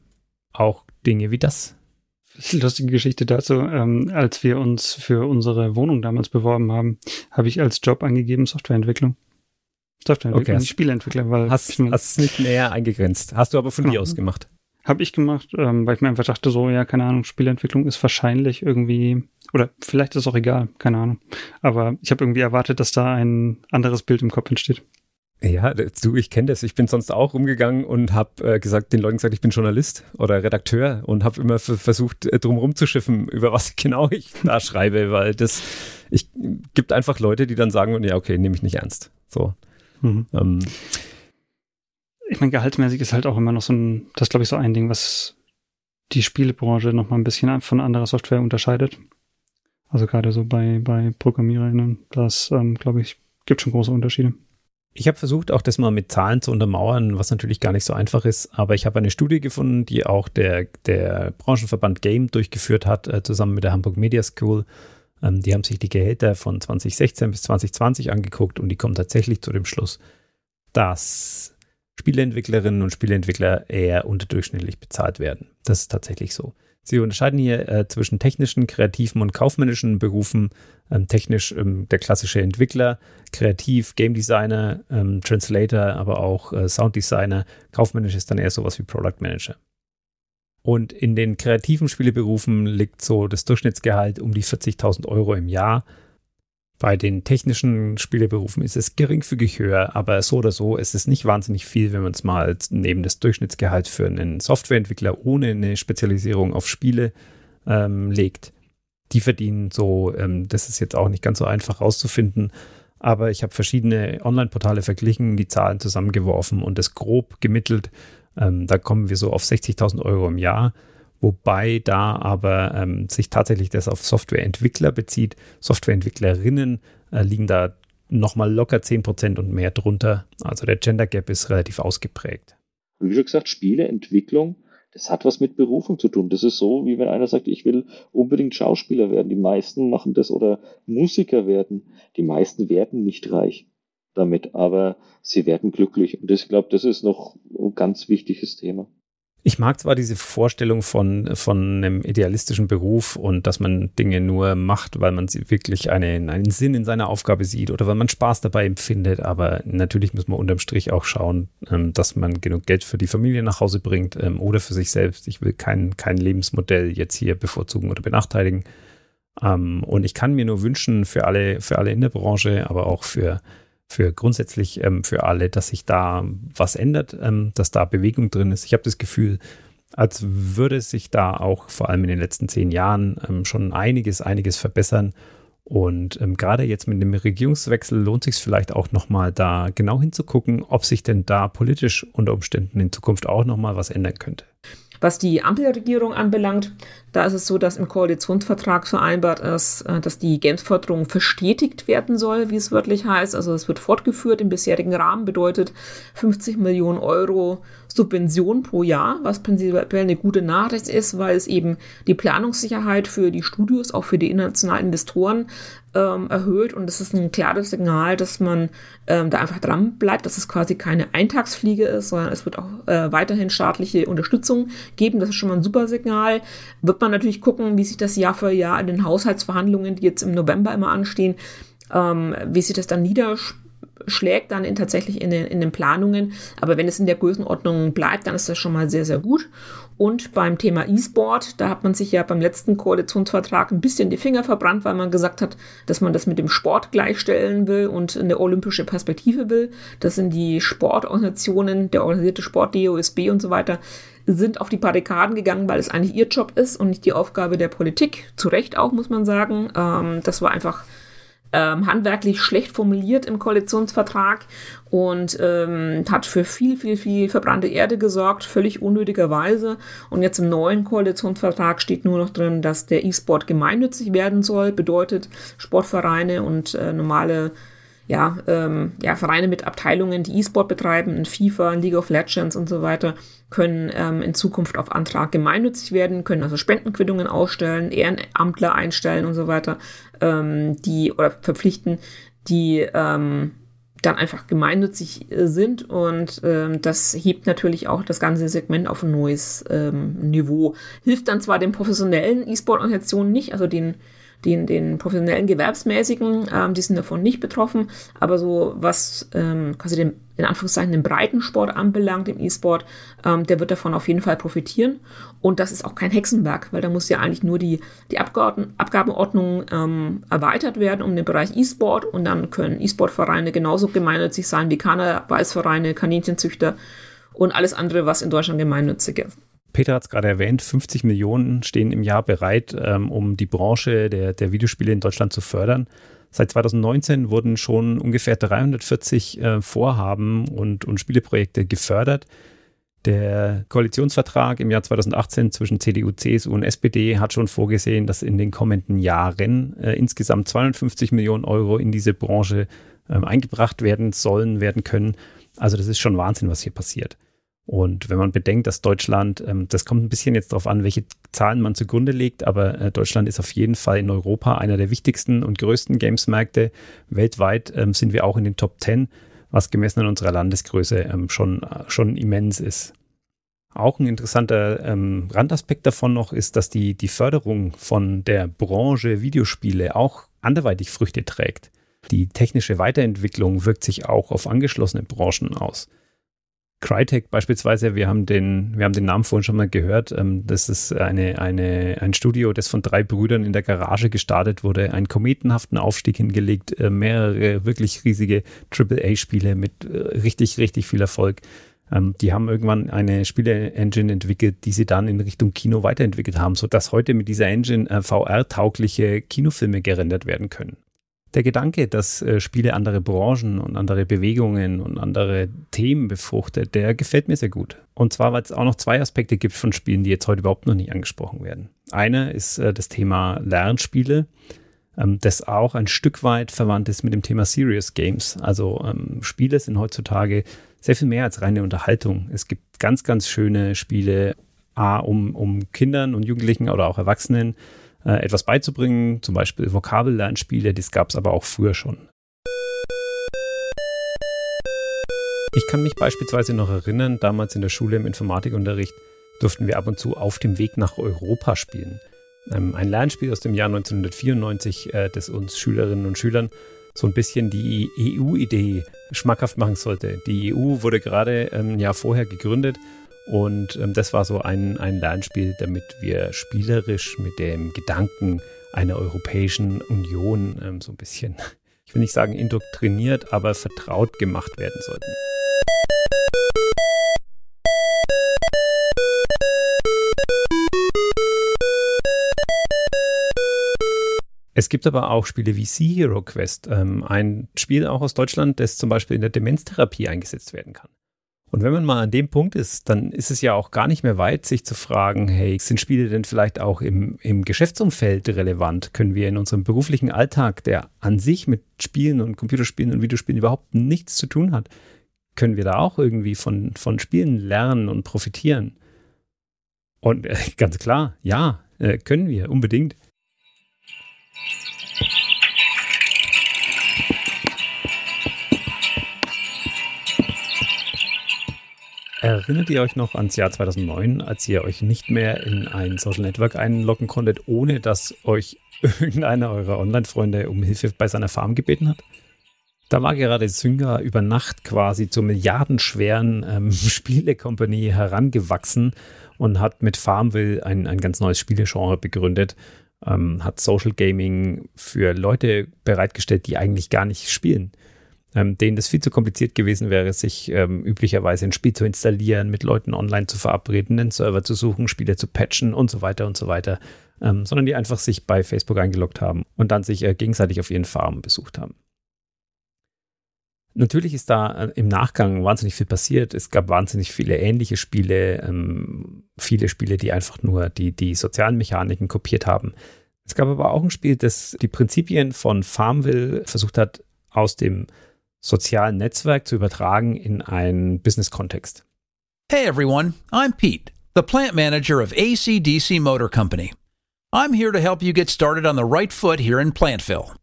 auch Dinge wie das lustige Geschichte dazu. Ähm, als wir uns für unsere Wohnung damals beworben haben, habe ich als Job angegeben Softwareentwicklung. Softwareentwicklung, okay, nicht Spieleentwickler, weil hast, hast es nicht näher eingegrenzt. Hast du aber von genau. dir aus gemacht. Habe ich gemacht, ähm, weil ich mir einfach dachte, so, ja, keine Ahnung, Spieleentwicklung ist wahrscheinlich irgendwie, oder vielleicht ist es auch egal, keine Ahnung. Aber ich habe irgendwie erwartet, dass da ein anderes Bild im Kopf entsteht. Ja, du, ich kenne das. Ich bin sonst auch rumgegangen und habe äh, gesagt, den Leuten gesagt, ich bin Journalist oder Redakteur und habe immer versucht, äh, drum rumzuschiffen, über was genau ich da schreibe, weil das, ich gibt einfach Leute, die dann sagen, ja, okay, nehme ich nicht ernst. So. Mhm. Ähm. Ich meine, gehaltsmäßig ist halt auch immer noch so ein, das glaube ich so ein Ding, was die Spielebranche noch mal ein bisschen von anderer Software unterscheidet. Also gerade so bei, bei Programmiererinnen, das, ähm, glaube ich, gibt schon große Unterschiede. Ich habe versucht, auch das mal mit Zahlen zu untermauern, was natürlich gar nicht so einfach ist, aber ich habe eine Studie gefunden, die auch der, der Branchenverband Game durchgeführt hat, äh, zusammen mit der Hamburg Media School. Ähm, die haben sich die Gehälter von 2016 bis 2020 angeguckt und die kommen tatsächlich zu dem Schluss, dass Spieleentwicklerinnen und Spieleentwickler eher unterdurchschnittlich bezahlt werden. Das ist tatsächlich so. Sie unterscheiden hier äh, zwischen technischen, kreativen und kaufmännischen Berufen. Ähm, technisch ähm, der klassische Entwickler, kreativ Game Designer, ähm, Translator, aber auch äh, Sound Designer. Kaufmännisch ist dann eher sowas wie Product Manager. Und in den kreativen Spieleberufen liegt so das Durchschnittsgehalt um die 40.000 Euro im Jahr. Bei den technischen Spieleberufen ist es geringfügig höher, aber so oder so ist es nicht wahnsinnig viel, wenn man es mal neben das Durchschnittsgehalt für einen Softwareentwickler ohne eine Spezialisierung auf Spiele ähm, legt. Die verdienen so, ähm, das ist jetzt auch nicht ganz so einfach rauszufinden, aber ich habe verschiedene Online-Portale verglichen, die Zahlen zusammengeworfen und das grob gemittelt. Ähm, da kommen wir so auf 60.000 Euro im Jahr wobei da aber ähm, sich tatsächlich das auf Softwareentwickler bezieht. Softwareentwicklerinnen äh, liegen da nochmal locker 10% und mehr drunter. Also der Gender Gap ist relativ ausgeprägt. Wie schon gesagt, Spieleentwicklung, das hat was mit Berufung zu tun. Das ist so, wie wenn einer sagt, ich will unbedingt Schauspieler werden. Die meisten machen das oder Musiker werden. Die meisten werden nicht reich damit, aber sie werden glücklich. Und ich glaube, das ist noch ein ganz wichtiges Thema. Ich mag zwar diese Vorstellung von, von einem idealistischen Beruf und dass man Dinge nur macht, weil man wirklich einen, einen Sinn in seiner Aufgabe sieht oder weil man Spaß dabei empfindet, aber natürlich muss man unterm Strich auch schauen, ähm, dass man genug Geld für die Familie nach Hause bringt ähm, oder für sich selbst. Ich will kein, kein Lebensmodell jetzt hier bevorzugen oder benachteiligen. Ähm, und ich kann mir nur wünschen für alle, für alle in der Branche, aber auch für für grundsätzlich ähm, für alle, dass sich da was ändert, ähm, dass da Bewegung drin ist. Ich habe das Gefühl, als würde sich da auch vor allem in den letzten zehn Jahren ähm, schon einiges, einiges verbessern. Und ähm, gerade jetzt mit dem Regierungswechsel lohnt sich vielleicht auch nochmal da genau hinzugucken, ob sich denn da politisch unter Umständen in Zukunft auch nochmal was ändern könnte. Was die Ampelregierung anbelangt, da ist es so, dass im Koalitionsvertrag vereinbart ist, äh, dass die Games-Förderung verstetigt werden soll, wie es wörtlich heißt. Also es wird fortgeführt im bisherigen Rahmen, bedeutet 50 Millionen Euro Subvention pro Jahr, was prinzipiell eine gute Nachricht ist, weil es eben die Planungssicherheit für die Studios, auch für die internationalen Investoren ähm, erhöht und es ist ein klares Signal, dass man ähm, da einfach dran bleibt, dass es quasi keine Eintagsfliege ist, sondern es wird auch äh, weiterhin staatliche Unterstützung geben. Das ist schon mal ein super Signal. Wird man natürlich gucken, wie sich das Jahr für Jahr in den Haushaltsverhandlungen, die jetzt im November immer anstehen, ähm, wie sich das dann niederspielt schlägt dann in, tatsächlich in den, in den Planungen. Aber wenn es in der Größenordnung bleibt, dann ist das schon mal sehr, sehr gut. Und beim Thema E-Sport, da hat man sich ja beim letzten Koalitionsvertrag ein bisschen die Finger verbrannt, weil man gesagt hat, dass man das mit dem Sport gleichstellen will und eine olympische Perspektive will. Das sind die Sportorganisationen, der organisierte Sport, DOSB und so weiter, sind auf die Barrikaden gegangen, weil es eigentlich ihr Job ist und nicht die Aufgabe der Politik. Zu Recht auch, muss man sagen. Ähm, das war einfach ähm, handwerklich schlecht formuliert im Koalitionsvertrag und ähm, hat für viel, viel, viel verbrannte Erde gesorgt, völlig unnötigerweise. Und jetzt im neuen Koalitionsvertrag steht nur noch drin, dass der E-Sport gemeinnützig werden soll, bedeutet Sportvereine und äh, normale ja, ähm, ja, Vereine mit Abteilungen, die E-Sport betreiben, in FIFA, League of Legends und so weiter, können ähm, in Zukunft auf Antrag gemeinnützig werden, können also Spendenquittungen ausstellen, Ehrenamtler einstellen und so weiter, ähm, die oder verpflichten, die ähm, dann einfach gemeinnützig äh, sind und ähm, das hebt natürlich auch das ganze Segment auf ein neues ähm, Niveau. Hilft dann zwar den professionellen E-Sport-Organisationen nicht, also den den, den professionellen Gewerbsmäßigen, ähm, die sind davon nicht betroffen, aber so was ähm, quasi den, in Anführungszeichen den Breitensport anbelangt, im E-Sport, ähm, der wird davon auf jeden Fall profitieren. Und das ist auch kein Hexenwerk, weil da muss ja eigentlich nur die, die Abgaben, Abgabenordnung ähm, erweitert werden um den Bereich E-Sport und dann können E-Sport-Vereine genauso gemeinnützig sein wie Karnevalsvereine, Kaninchenzüchter und alles andere, was in Deutschland gemeinnützig ist. Peter hat es gerade erwähnt, 50 Millionen stehen im Jahr bereit, ähm, um die Branche der, der Videospiele in Deutschland zu fördern. Seit 2019 wurden schon ungefähr 340 äh, Vorhaben und, und Spieleprojekte gefördert. Der Koalitionsvertrag im Jahr 2018 zwischen CDU, CSU und SPD hat schon vorgesehen, dass in den kommenden Jahren äh, insgesamt 250 Millionen Euro in diese Branche äh, eingebracht werden sollen, werden können. Also das ist schon Wahnsinn, was hier passiert. Und wenn man bedenkt, dass Deutschland, ähm, das kommt ein bisschen jetzt darauf an, welche Zahlen man zugrunde legt, aber äh, Deutschland ist auf jeden Fall in Europa einer der wichtigsten und größten Gamesmärkte. Weltweit ähm, sind wir auch in den Top 10, was gemessen an unserer Landesgröße ähm, schon, äh, schon immens ist. Auch ein interessanter Randaspekt davon noch ist, dass die, die Förderung von der Branche Videospiele auch anderweitig Früchte trägt. Die technische Weiterentwicklung wirkt sich auch auf angeschlossene Branchen aus. Crytek beispielsweise, wir haben den, wir haben den Namen vorhin schon mal gehört. Ähm, das ist eine, eine, ein Studio, das von drei Brüdern in der Garage gestartet wurde, einen kometenhaften Aufstieg hingelegt, äh, mehrere wirklich riesige AAA-Spiele mit äh, richtig, richtig viel Erfolg. Ähm, die haben irgendwann eine Spiele-Engine entwickelt, die sie dann in Richtung Kino weiterentwickelt haben, sodass heute mit dieser Engine äh, VR-taugliche Kinofilme gerendert werden können der Gedanke, dass äh, Spiele andere Branchen und andere Bewegungen und andere Themen befruchtet, der gefällt mir sehr gut. Und zwar, weil es auch noch zwei Aspekte gibt von Spielen, die jetzt heute überhaupt noch nicht angesprochen werden. Einer ist äh, das Thema Lernspiele, ähm, das auch ein Stück weit verwandt ist mit dem Thema Serious Games. Also ähm, Spiele sind heutzutage sehr viel mehr als reine Unterhaltung. Es gibt ganz, ganz schöne Spiele, A, um, um Kindern und Jugendlichen oder auch Erwachsenen äh, etwas beizubringen, zum Beispiel Vokabellernspiele, das gab es aber auch früher schon. Ich kann mich beispielsweise noch erinnern, damals in der Schule im Informatikunterricht durften wir ab und zu auf dem Weg nach Europa spielen. Ähm, ein Lernspiel aus dem Jahr 1994, äh, das uns Schülerinnen und Schülern so ein bisschen die EU-Idee schmackhaft machen sollte. Die EU wurde gerade ein Jahr vorher gegründet und ähm, das war so ein, ein Lernspiel, damit wir spielerisch mit dem Gedanken einer Europäischen Union ähm, so ein bisschen, ich will nicht sagen indoktriniert, aber vertraut gemacht werden sollten. Es gibt aber auch Spiele wie Sea Hero Quest, ähm, ein Spiel auch aus Deutschland, das zum Beispiel in der Demenztherapie eingesetzt werden kann. Und wenn man mal an dem Punkt ist, dann ist es ja auch gar nicht mehr weit, sich zu fragen, hey, sind Spiele denn vielleicht auch im, im Geschäftsumfeld relevant? Können wir in unserem beruflichen Alltag, der an sich mit Spielen und Computerspielen und Videospielen überhaupt nichts zu tun hat, können wir da auch irgendwie von, von Spielen lernen und profitieren? Und äh, ganz klar, ja, äh, können wir unbedingt. Erinnert ihr euch noch ans Jahr 2009, als ihr euch nicht mehr in ein Social Network einloggen konntet, ohne dass euch irgendeiner eurer Online-Freunde um Hilfe bei seiner Farm gebeten hat? Da war gerade Zynga über Nacht quasi zur milliardenschweren ähm, Spielecompany herangewachsen und hat mit Farmville ein, ein ganz neues Spielegenre begründet, ähm, hat Social Gaming für Leute bereitgestellt, die eigentlich gar nicht spielen ähm, denen das viel zu kompliziert gewesen wäre, sich ähm, üblicherweise ein Spiel zu installieren, mit Leuten online zu verabreden, einen Server zu suchen, Spiele zu patchen und so weiter und so weiter, ähm, sondern die einfach sich bei Facebook eingeloggt haben und dann sich äh, gegenseitig auf ihren Farmen besucht haben. Natürlich ist da äh, im Nachgang wahnsinnig viel passiert. Es gab wahnsinnig viele ähnliche Spiele, ähm, viele Spiele, die einfach nur die, die sozialen Mechaniken kopiert haben. Es gab aber auch ein Spiel, das die Prinzipien von Farmville versucht hat, aus dem sozialen Netzwerk zu übertragen in einen Business-Kontext. Hey everyone, I'm Pete, the plant manager of ACDC Motor Company. I'm here to help you get started on the right foot here in Plantville.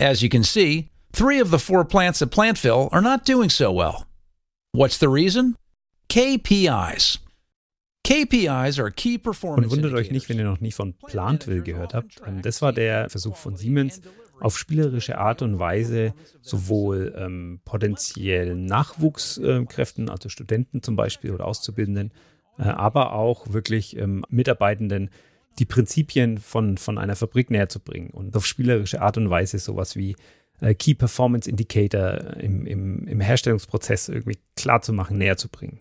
As you can see, three of the four plants at Plantville are not doing so well. What's the reason? KPIs. KPIs are Key Performance. Und wundert euch nicht, wenn ihr noch nie von Plantville gehört habt. Das war der Versuch von Siemens, auf spielerische Art und Weise sowohl ähm, potenziellen Nachwuchskräften, also Studenten zum Beispiel oder Auszubildenden, äh, aber auch wirklich ähm, Mitarbeitenden die Prinzipien von, von einer Fabrik näher zu bringen und auf spielerische Art und Weise sowas wie äh, Key Performance Indicator im, im, im Herstellungsprozess irgendwie klar zu machen, näher zu bringen.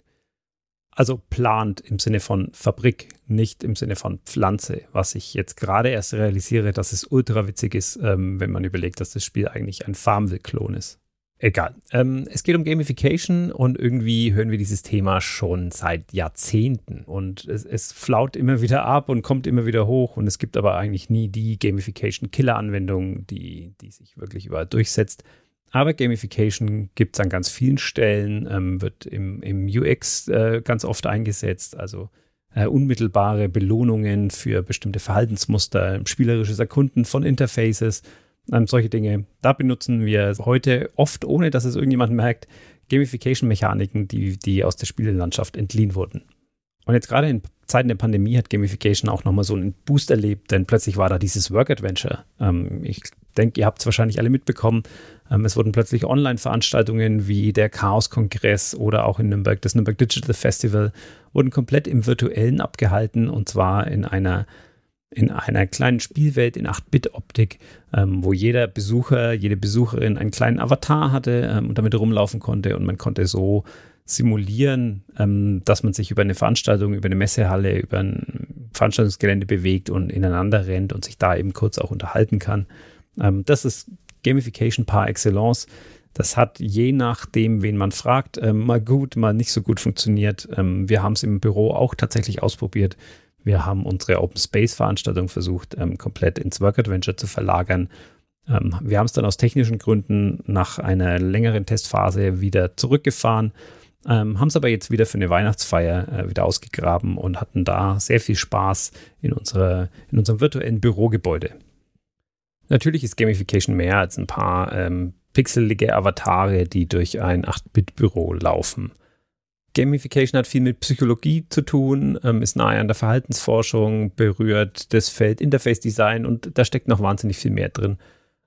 Also plant im Sinne von Fabrik, nicht im Sinne von Pflanze, was ich jetzt gerade erst realisiere, dass es ultra witzig ist, ähm, wenn man überlegt, dass das Spiel eigentlich ein Farmville-Klon ist. Egal. Ähm, es geht um Gamification und irgendwie hören wir dieses Thema schon seit Jahrzehnten und es, es flaut immer wieder ab und kommt immer wieder hoch und es gibt aber eigentlich nie die Gamification-Killer-Anwendung, die, die sich wirklich überall durchsetzt. Aber Gamification gibt es an ganz vielen Stellen, ähm, wird im, im UX äh, ganz oft eingesetzt, also äh, unmittelbare Belohnungen für bestimmte Verhaltensmuster, spielerisches Erkunden von Interfaces, ähm, solche Dinge. Da benutzen wir heute oft, ohne dass es irgendjemand merkt, Gamification-Mechaniken, die, die aus der Spielelandschaft entliehen wurden. Und jetzt gerade in Zeiten der Pandemie hat Gamification auch nochmal so einen Boost erlebt, denn plötzlich war da dieses Work-Adventure. Ähm, ich denke, ihr habt es wahrscheinlich alle mitbekommen. Ähm, es wurden plötzlich Online-Veranstaltungen wie der Chaos-Kongress oder auch in Nürnberg das Nürnberg Digital Festival wurden komplett im Virtuellen abgehalten und zwar in einer in einer kleinen Spielwelt in 8-Bit-Optik, ähm, wo jeder Besucher, jede Besucherin einen kleinen Avatar hatte ähm, und damit rumlaufen konnte und man konnte so simulieren, ähm, dass man sich über eine Veranstaltung, über eine Messehalle, über ein Veranstaltungsgelände bewegt und ineinander rennt und sich da eben kurz auch unterhalten kann. Ähm, das ist Gamification par excellence. Das hat je nachdem, wen man fragt, ähm, mal gut, mal nicht so gut funktioniert. Ähm, wir haben es im Büro auch tatsächlich ausprobiert. Wir haben unsere Open Space Veranstaltung versucht, ähm, komplett ins Work Adventure zu verlagern. Ähm, wir haben es dann aus technischen Gründen nach einer längeren Testphase wieder zurückgefahren ähm, haben es aber jetzt wieder für eine Weihnachtsfeier äh, wieder ausgegraben und hatten da sehr viel Spaß in, unserer, in unserem virtuellen Bürogebäude. Natürlich ist Gamification mehr als ein paar ähm, pixelige Avatare, die durch ein 8-Bit-Büro laufen. Gamification hat viel mit Psychologie zu tun, ähm, ist nahe an der Verhaltensforschung, berührt das Feld Interface Design und da steckt noch wahnsinnig viel mehr drin.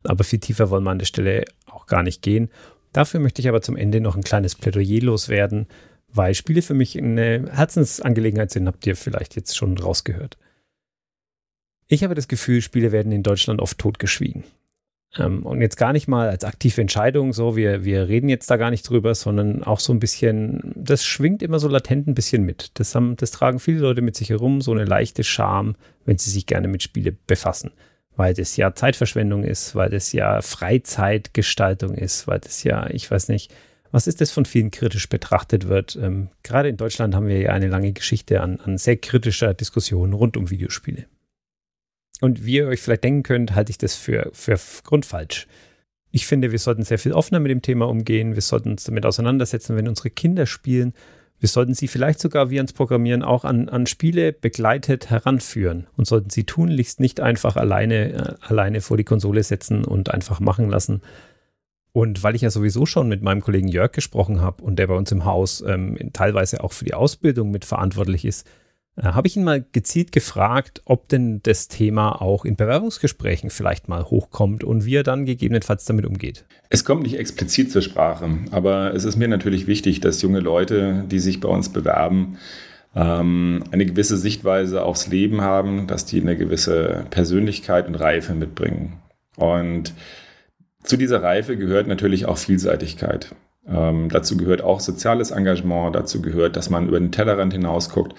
Aber viel tiefer wollen wir an der Stelle auch gar nicht gehen. Dafür möchte ich aber zum Ende noch ein kleines Plädoyer loswerden, weil Spiele für mich eine Herzensangelegenheit sind, habt ihr vielleicht jetzt schon rausgehört. Ich habe das Gefühl, Spiele werden in Deutschland oft totgeschwiegen. Ähm, und jetzt gar nicht mal als aktive Entscheidung, so wir, wir reden jetzt da gar nicht drüber, sondern auch so ein bisschen, das schwingt immer so latent ein bisschen mit. Das, haben, das tragen viele Leute mit sich herum, so eine leichte Scham, wenn sie sich gerne mit Spiele befassen weil das ja Zeitverschwendung ist, weil das ja Freizeitgestaltung ist, weil das ja, ich weiß nicht, was ist das von vielen kritisch betrachtet wird. Ähm, gerade in Deutschland haben wir ja eine lange Geschichte an, an sehr kritischer Diskussion rund um Videospiele. Und wie ihr euch vielleicht denken könnt, halte ich das für, für grundfalsch. Ich finde, wir sollten sehr viel offener mit dem Thema umgehen. Wir sollten uns damit auseinandersetzen, wenn unsere Kinder spielen. Wir sollten sie vielleicht sogar wie ans Programmieren auch an, an Spiele begleitet heranführen und sollten sie tunlichst nicht einfach alleine, äh, alleine vor die Konsole setzen und einfach machen lassen. Und weil ich ja sowieso schon mit meinem Kollegen Jörg gesprochen habe und der bei uns im Haus ähm, teilweise auch für die Ausbildung mitverantwortlich ist, habe ich ihn mal gezielt gefragt, ob denn das Thema auch in Bewerbungsgesprächen vielleicht mal hochkommt und wie er dann gegebenenfalls damit umgeht. Es kommt nicht explizit zur Sprache, aber es ist mir natürlich wichtig, dass junge Leute, die sich bei uns bewerben, ähm, eine gewisse Sichtweise aufs Leben haben, dass die eine gewisse Persönlichkeit und Reife mitbringen. Und zu dieser Reife gehört natürlich auch Vielseitigkeit. Ähm, dazu gehört auch soziales Engagement, dazu gehört, dass man über den Tellerrand hinausguckt,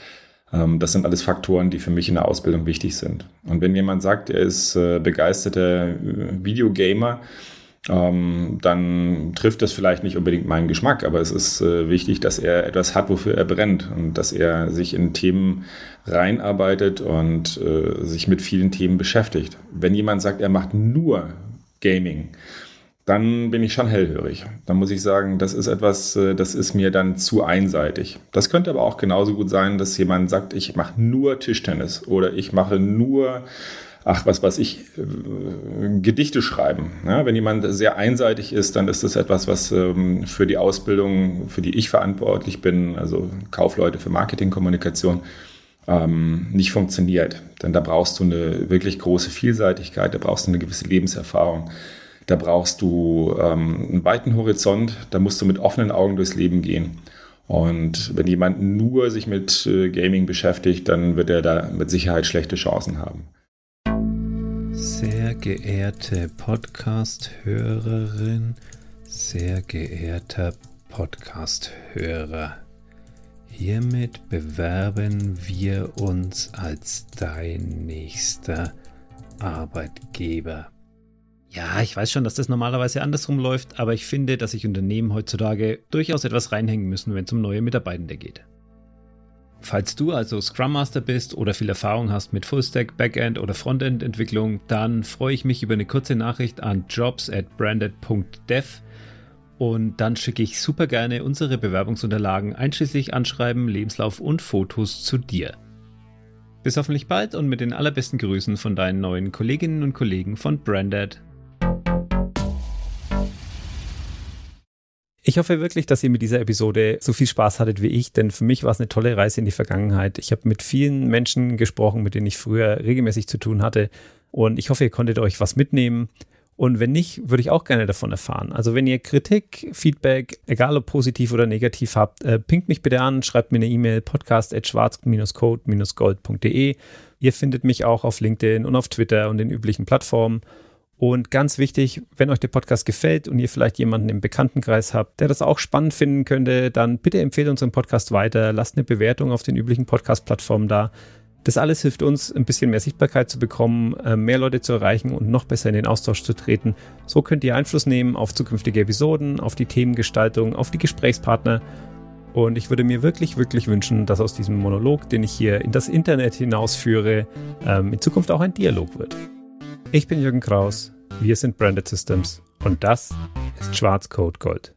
das sind alles Faktoren, die für mich in der Ausbildung wichtig sind. Und wenn jemand sagt, er ist äh, begeisterter äh, Videogamer, ähm, dann trifft das vielleicht nicht unbedingt meinen Geschmack, aber es ist äh, wichtig, dass er etwas hat, wofür er brennt und dass er sich in Themen reinarbeitet und sich mit vielen Themen beschäftigt. Wenn jemand sagt, er macht nur Gaming, dann bin ich schon hellhörig. Dann muss ich sagen, das ist etwas, äh, das ist mir dann zu einseitig. Das könnte aber auch genauso gut sein, dass jemand sagt, ich mache nur Tischtennis oder ich mache nur, ach, was weiß ich, äh, Gedichte schreiben. Ja, wenn jemand sehr einseitig ist, dann ist das etwas, was ähm, für die Ausbildung, für die ich verantwortlich bin, also Kaufleute für Marketingkommunikation, ähm, nicht funktioniert. Denn da brauchst du eine wirklich große Vielseitigkeit, da brauchst du eine gewisse Lebenserfahrung. Da brauchst du ähm, einen weiten Horizont, da musst du mit offenen Augen durchs Leben gehen. Und wenn jemand nur sich mit äh, Gaming beschäftigt, dann wird er da mit Sicherheit schlechte Chancen haben. Sehr geehrte Podcast-Hörerin, sehr geehrter Podcast-Hörer, hiermit bewerben wir uns als dein nächster Arbeitgeber. Ja, ich weiß schon, dass das normalerweise andersrum läuft, aber ich finde, dass sich Unternehmen heutzutage durchaus etwas reinhängen müssen, wenn es um neue Mitarbeitende geht. Falls du also Scrum Master bist oder viel Erfahrung hast mit Fullstack, Backend oder Frontend Entwicklung, dann freue ich mich über eine kurze Nachricht an jobs at branded.dev und dann schicke ich super gerne unsere Bewerbungsunterlagen einschließlich Anschreiben, Lebenslauf und Fotos zu dir. Bis hoffentlich bald und mit den allerbesten Grüßen von deinen neuen Kolleginnen und Kollegen von Branded. Ich hoffe wirklich, dass ihr mit dieser Episode so viel Spaß hattet wie ich, denn für mich war es eine tolle Reise in die Vergangenheit. Ich habe mit vielen Menschen gesprochen, mit denen ich früher regelmäßig zu tun hatte und ich hoffe, ihr konntet euch was mitnehmen. Und wenn nicht, würde ich auch gerne davon erfahren. Also wenn ihr Kritik, Feedback, egal ob positiv oder negativ habt, äh, pinkt mich bitte an, schreibt mir eine E-Mail podcast.schwarz-code-gold.de. Ihr findet mich auch auf LinkedIn und auf Twitter und den üblichen Plattformen. Und ganz wichtig, wenn euch der Podcast gefällt und ihr vielleicht jemanden im Bekanntenkreis habt, der das auch spannend finden könnte, dann bitte empfehlt unseren Podcast weiter, lasst eine Bewertung auf den üblichen Podcast-Plattformen da. Das alles hilft uns, ein bisschen mehr Sichtbarkeit zu bekommen, äh, mehr Leute zu erreichen und noch besser in den Austausch zu treten. So könnt ihr Einfluss nehmen auf zukünftige Episoden, auf die Themengestaltung, auf die Gesprächspartner. Und ich würde mir wirklich, wirklich wünschen, dass aus diesem Monolog, den ich hier in das Internet hinausführe, ähm, in Zukunft auch ein Dialog wird. Ich bin Jürgen Kraus, wir sind Branded Systems und das ist Schwarzcode Gold.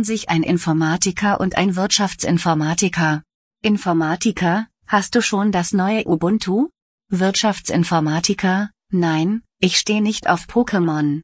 Treffen sich ein Informatiker und ein Wirtschaftsinformatiker. Informatiker, hast du schon das neue Ubuntu? Wirtschaftsinformatiker, nein, ich stehe nicht auf Pokémon.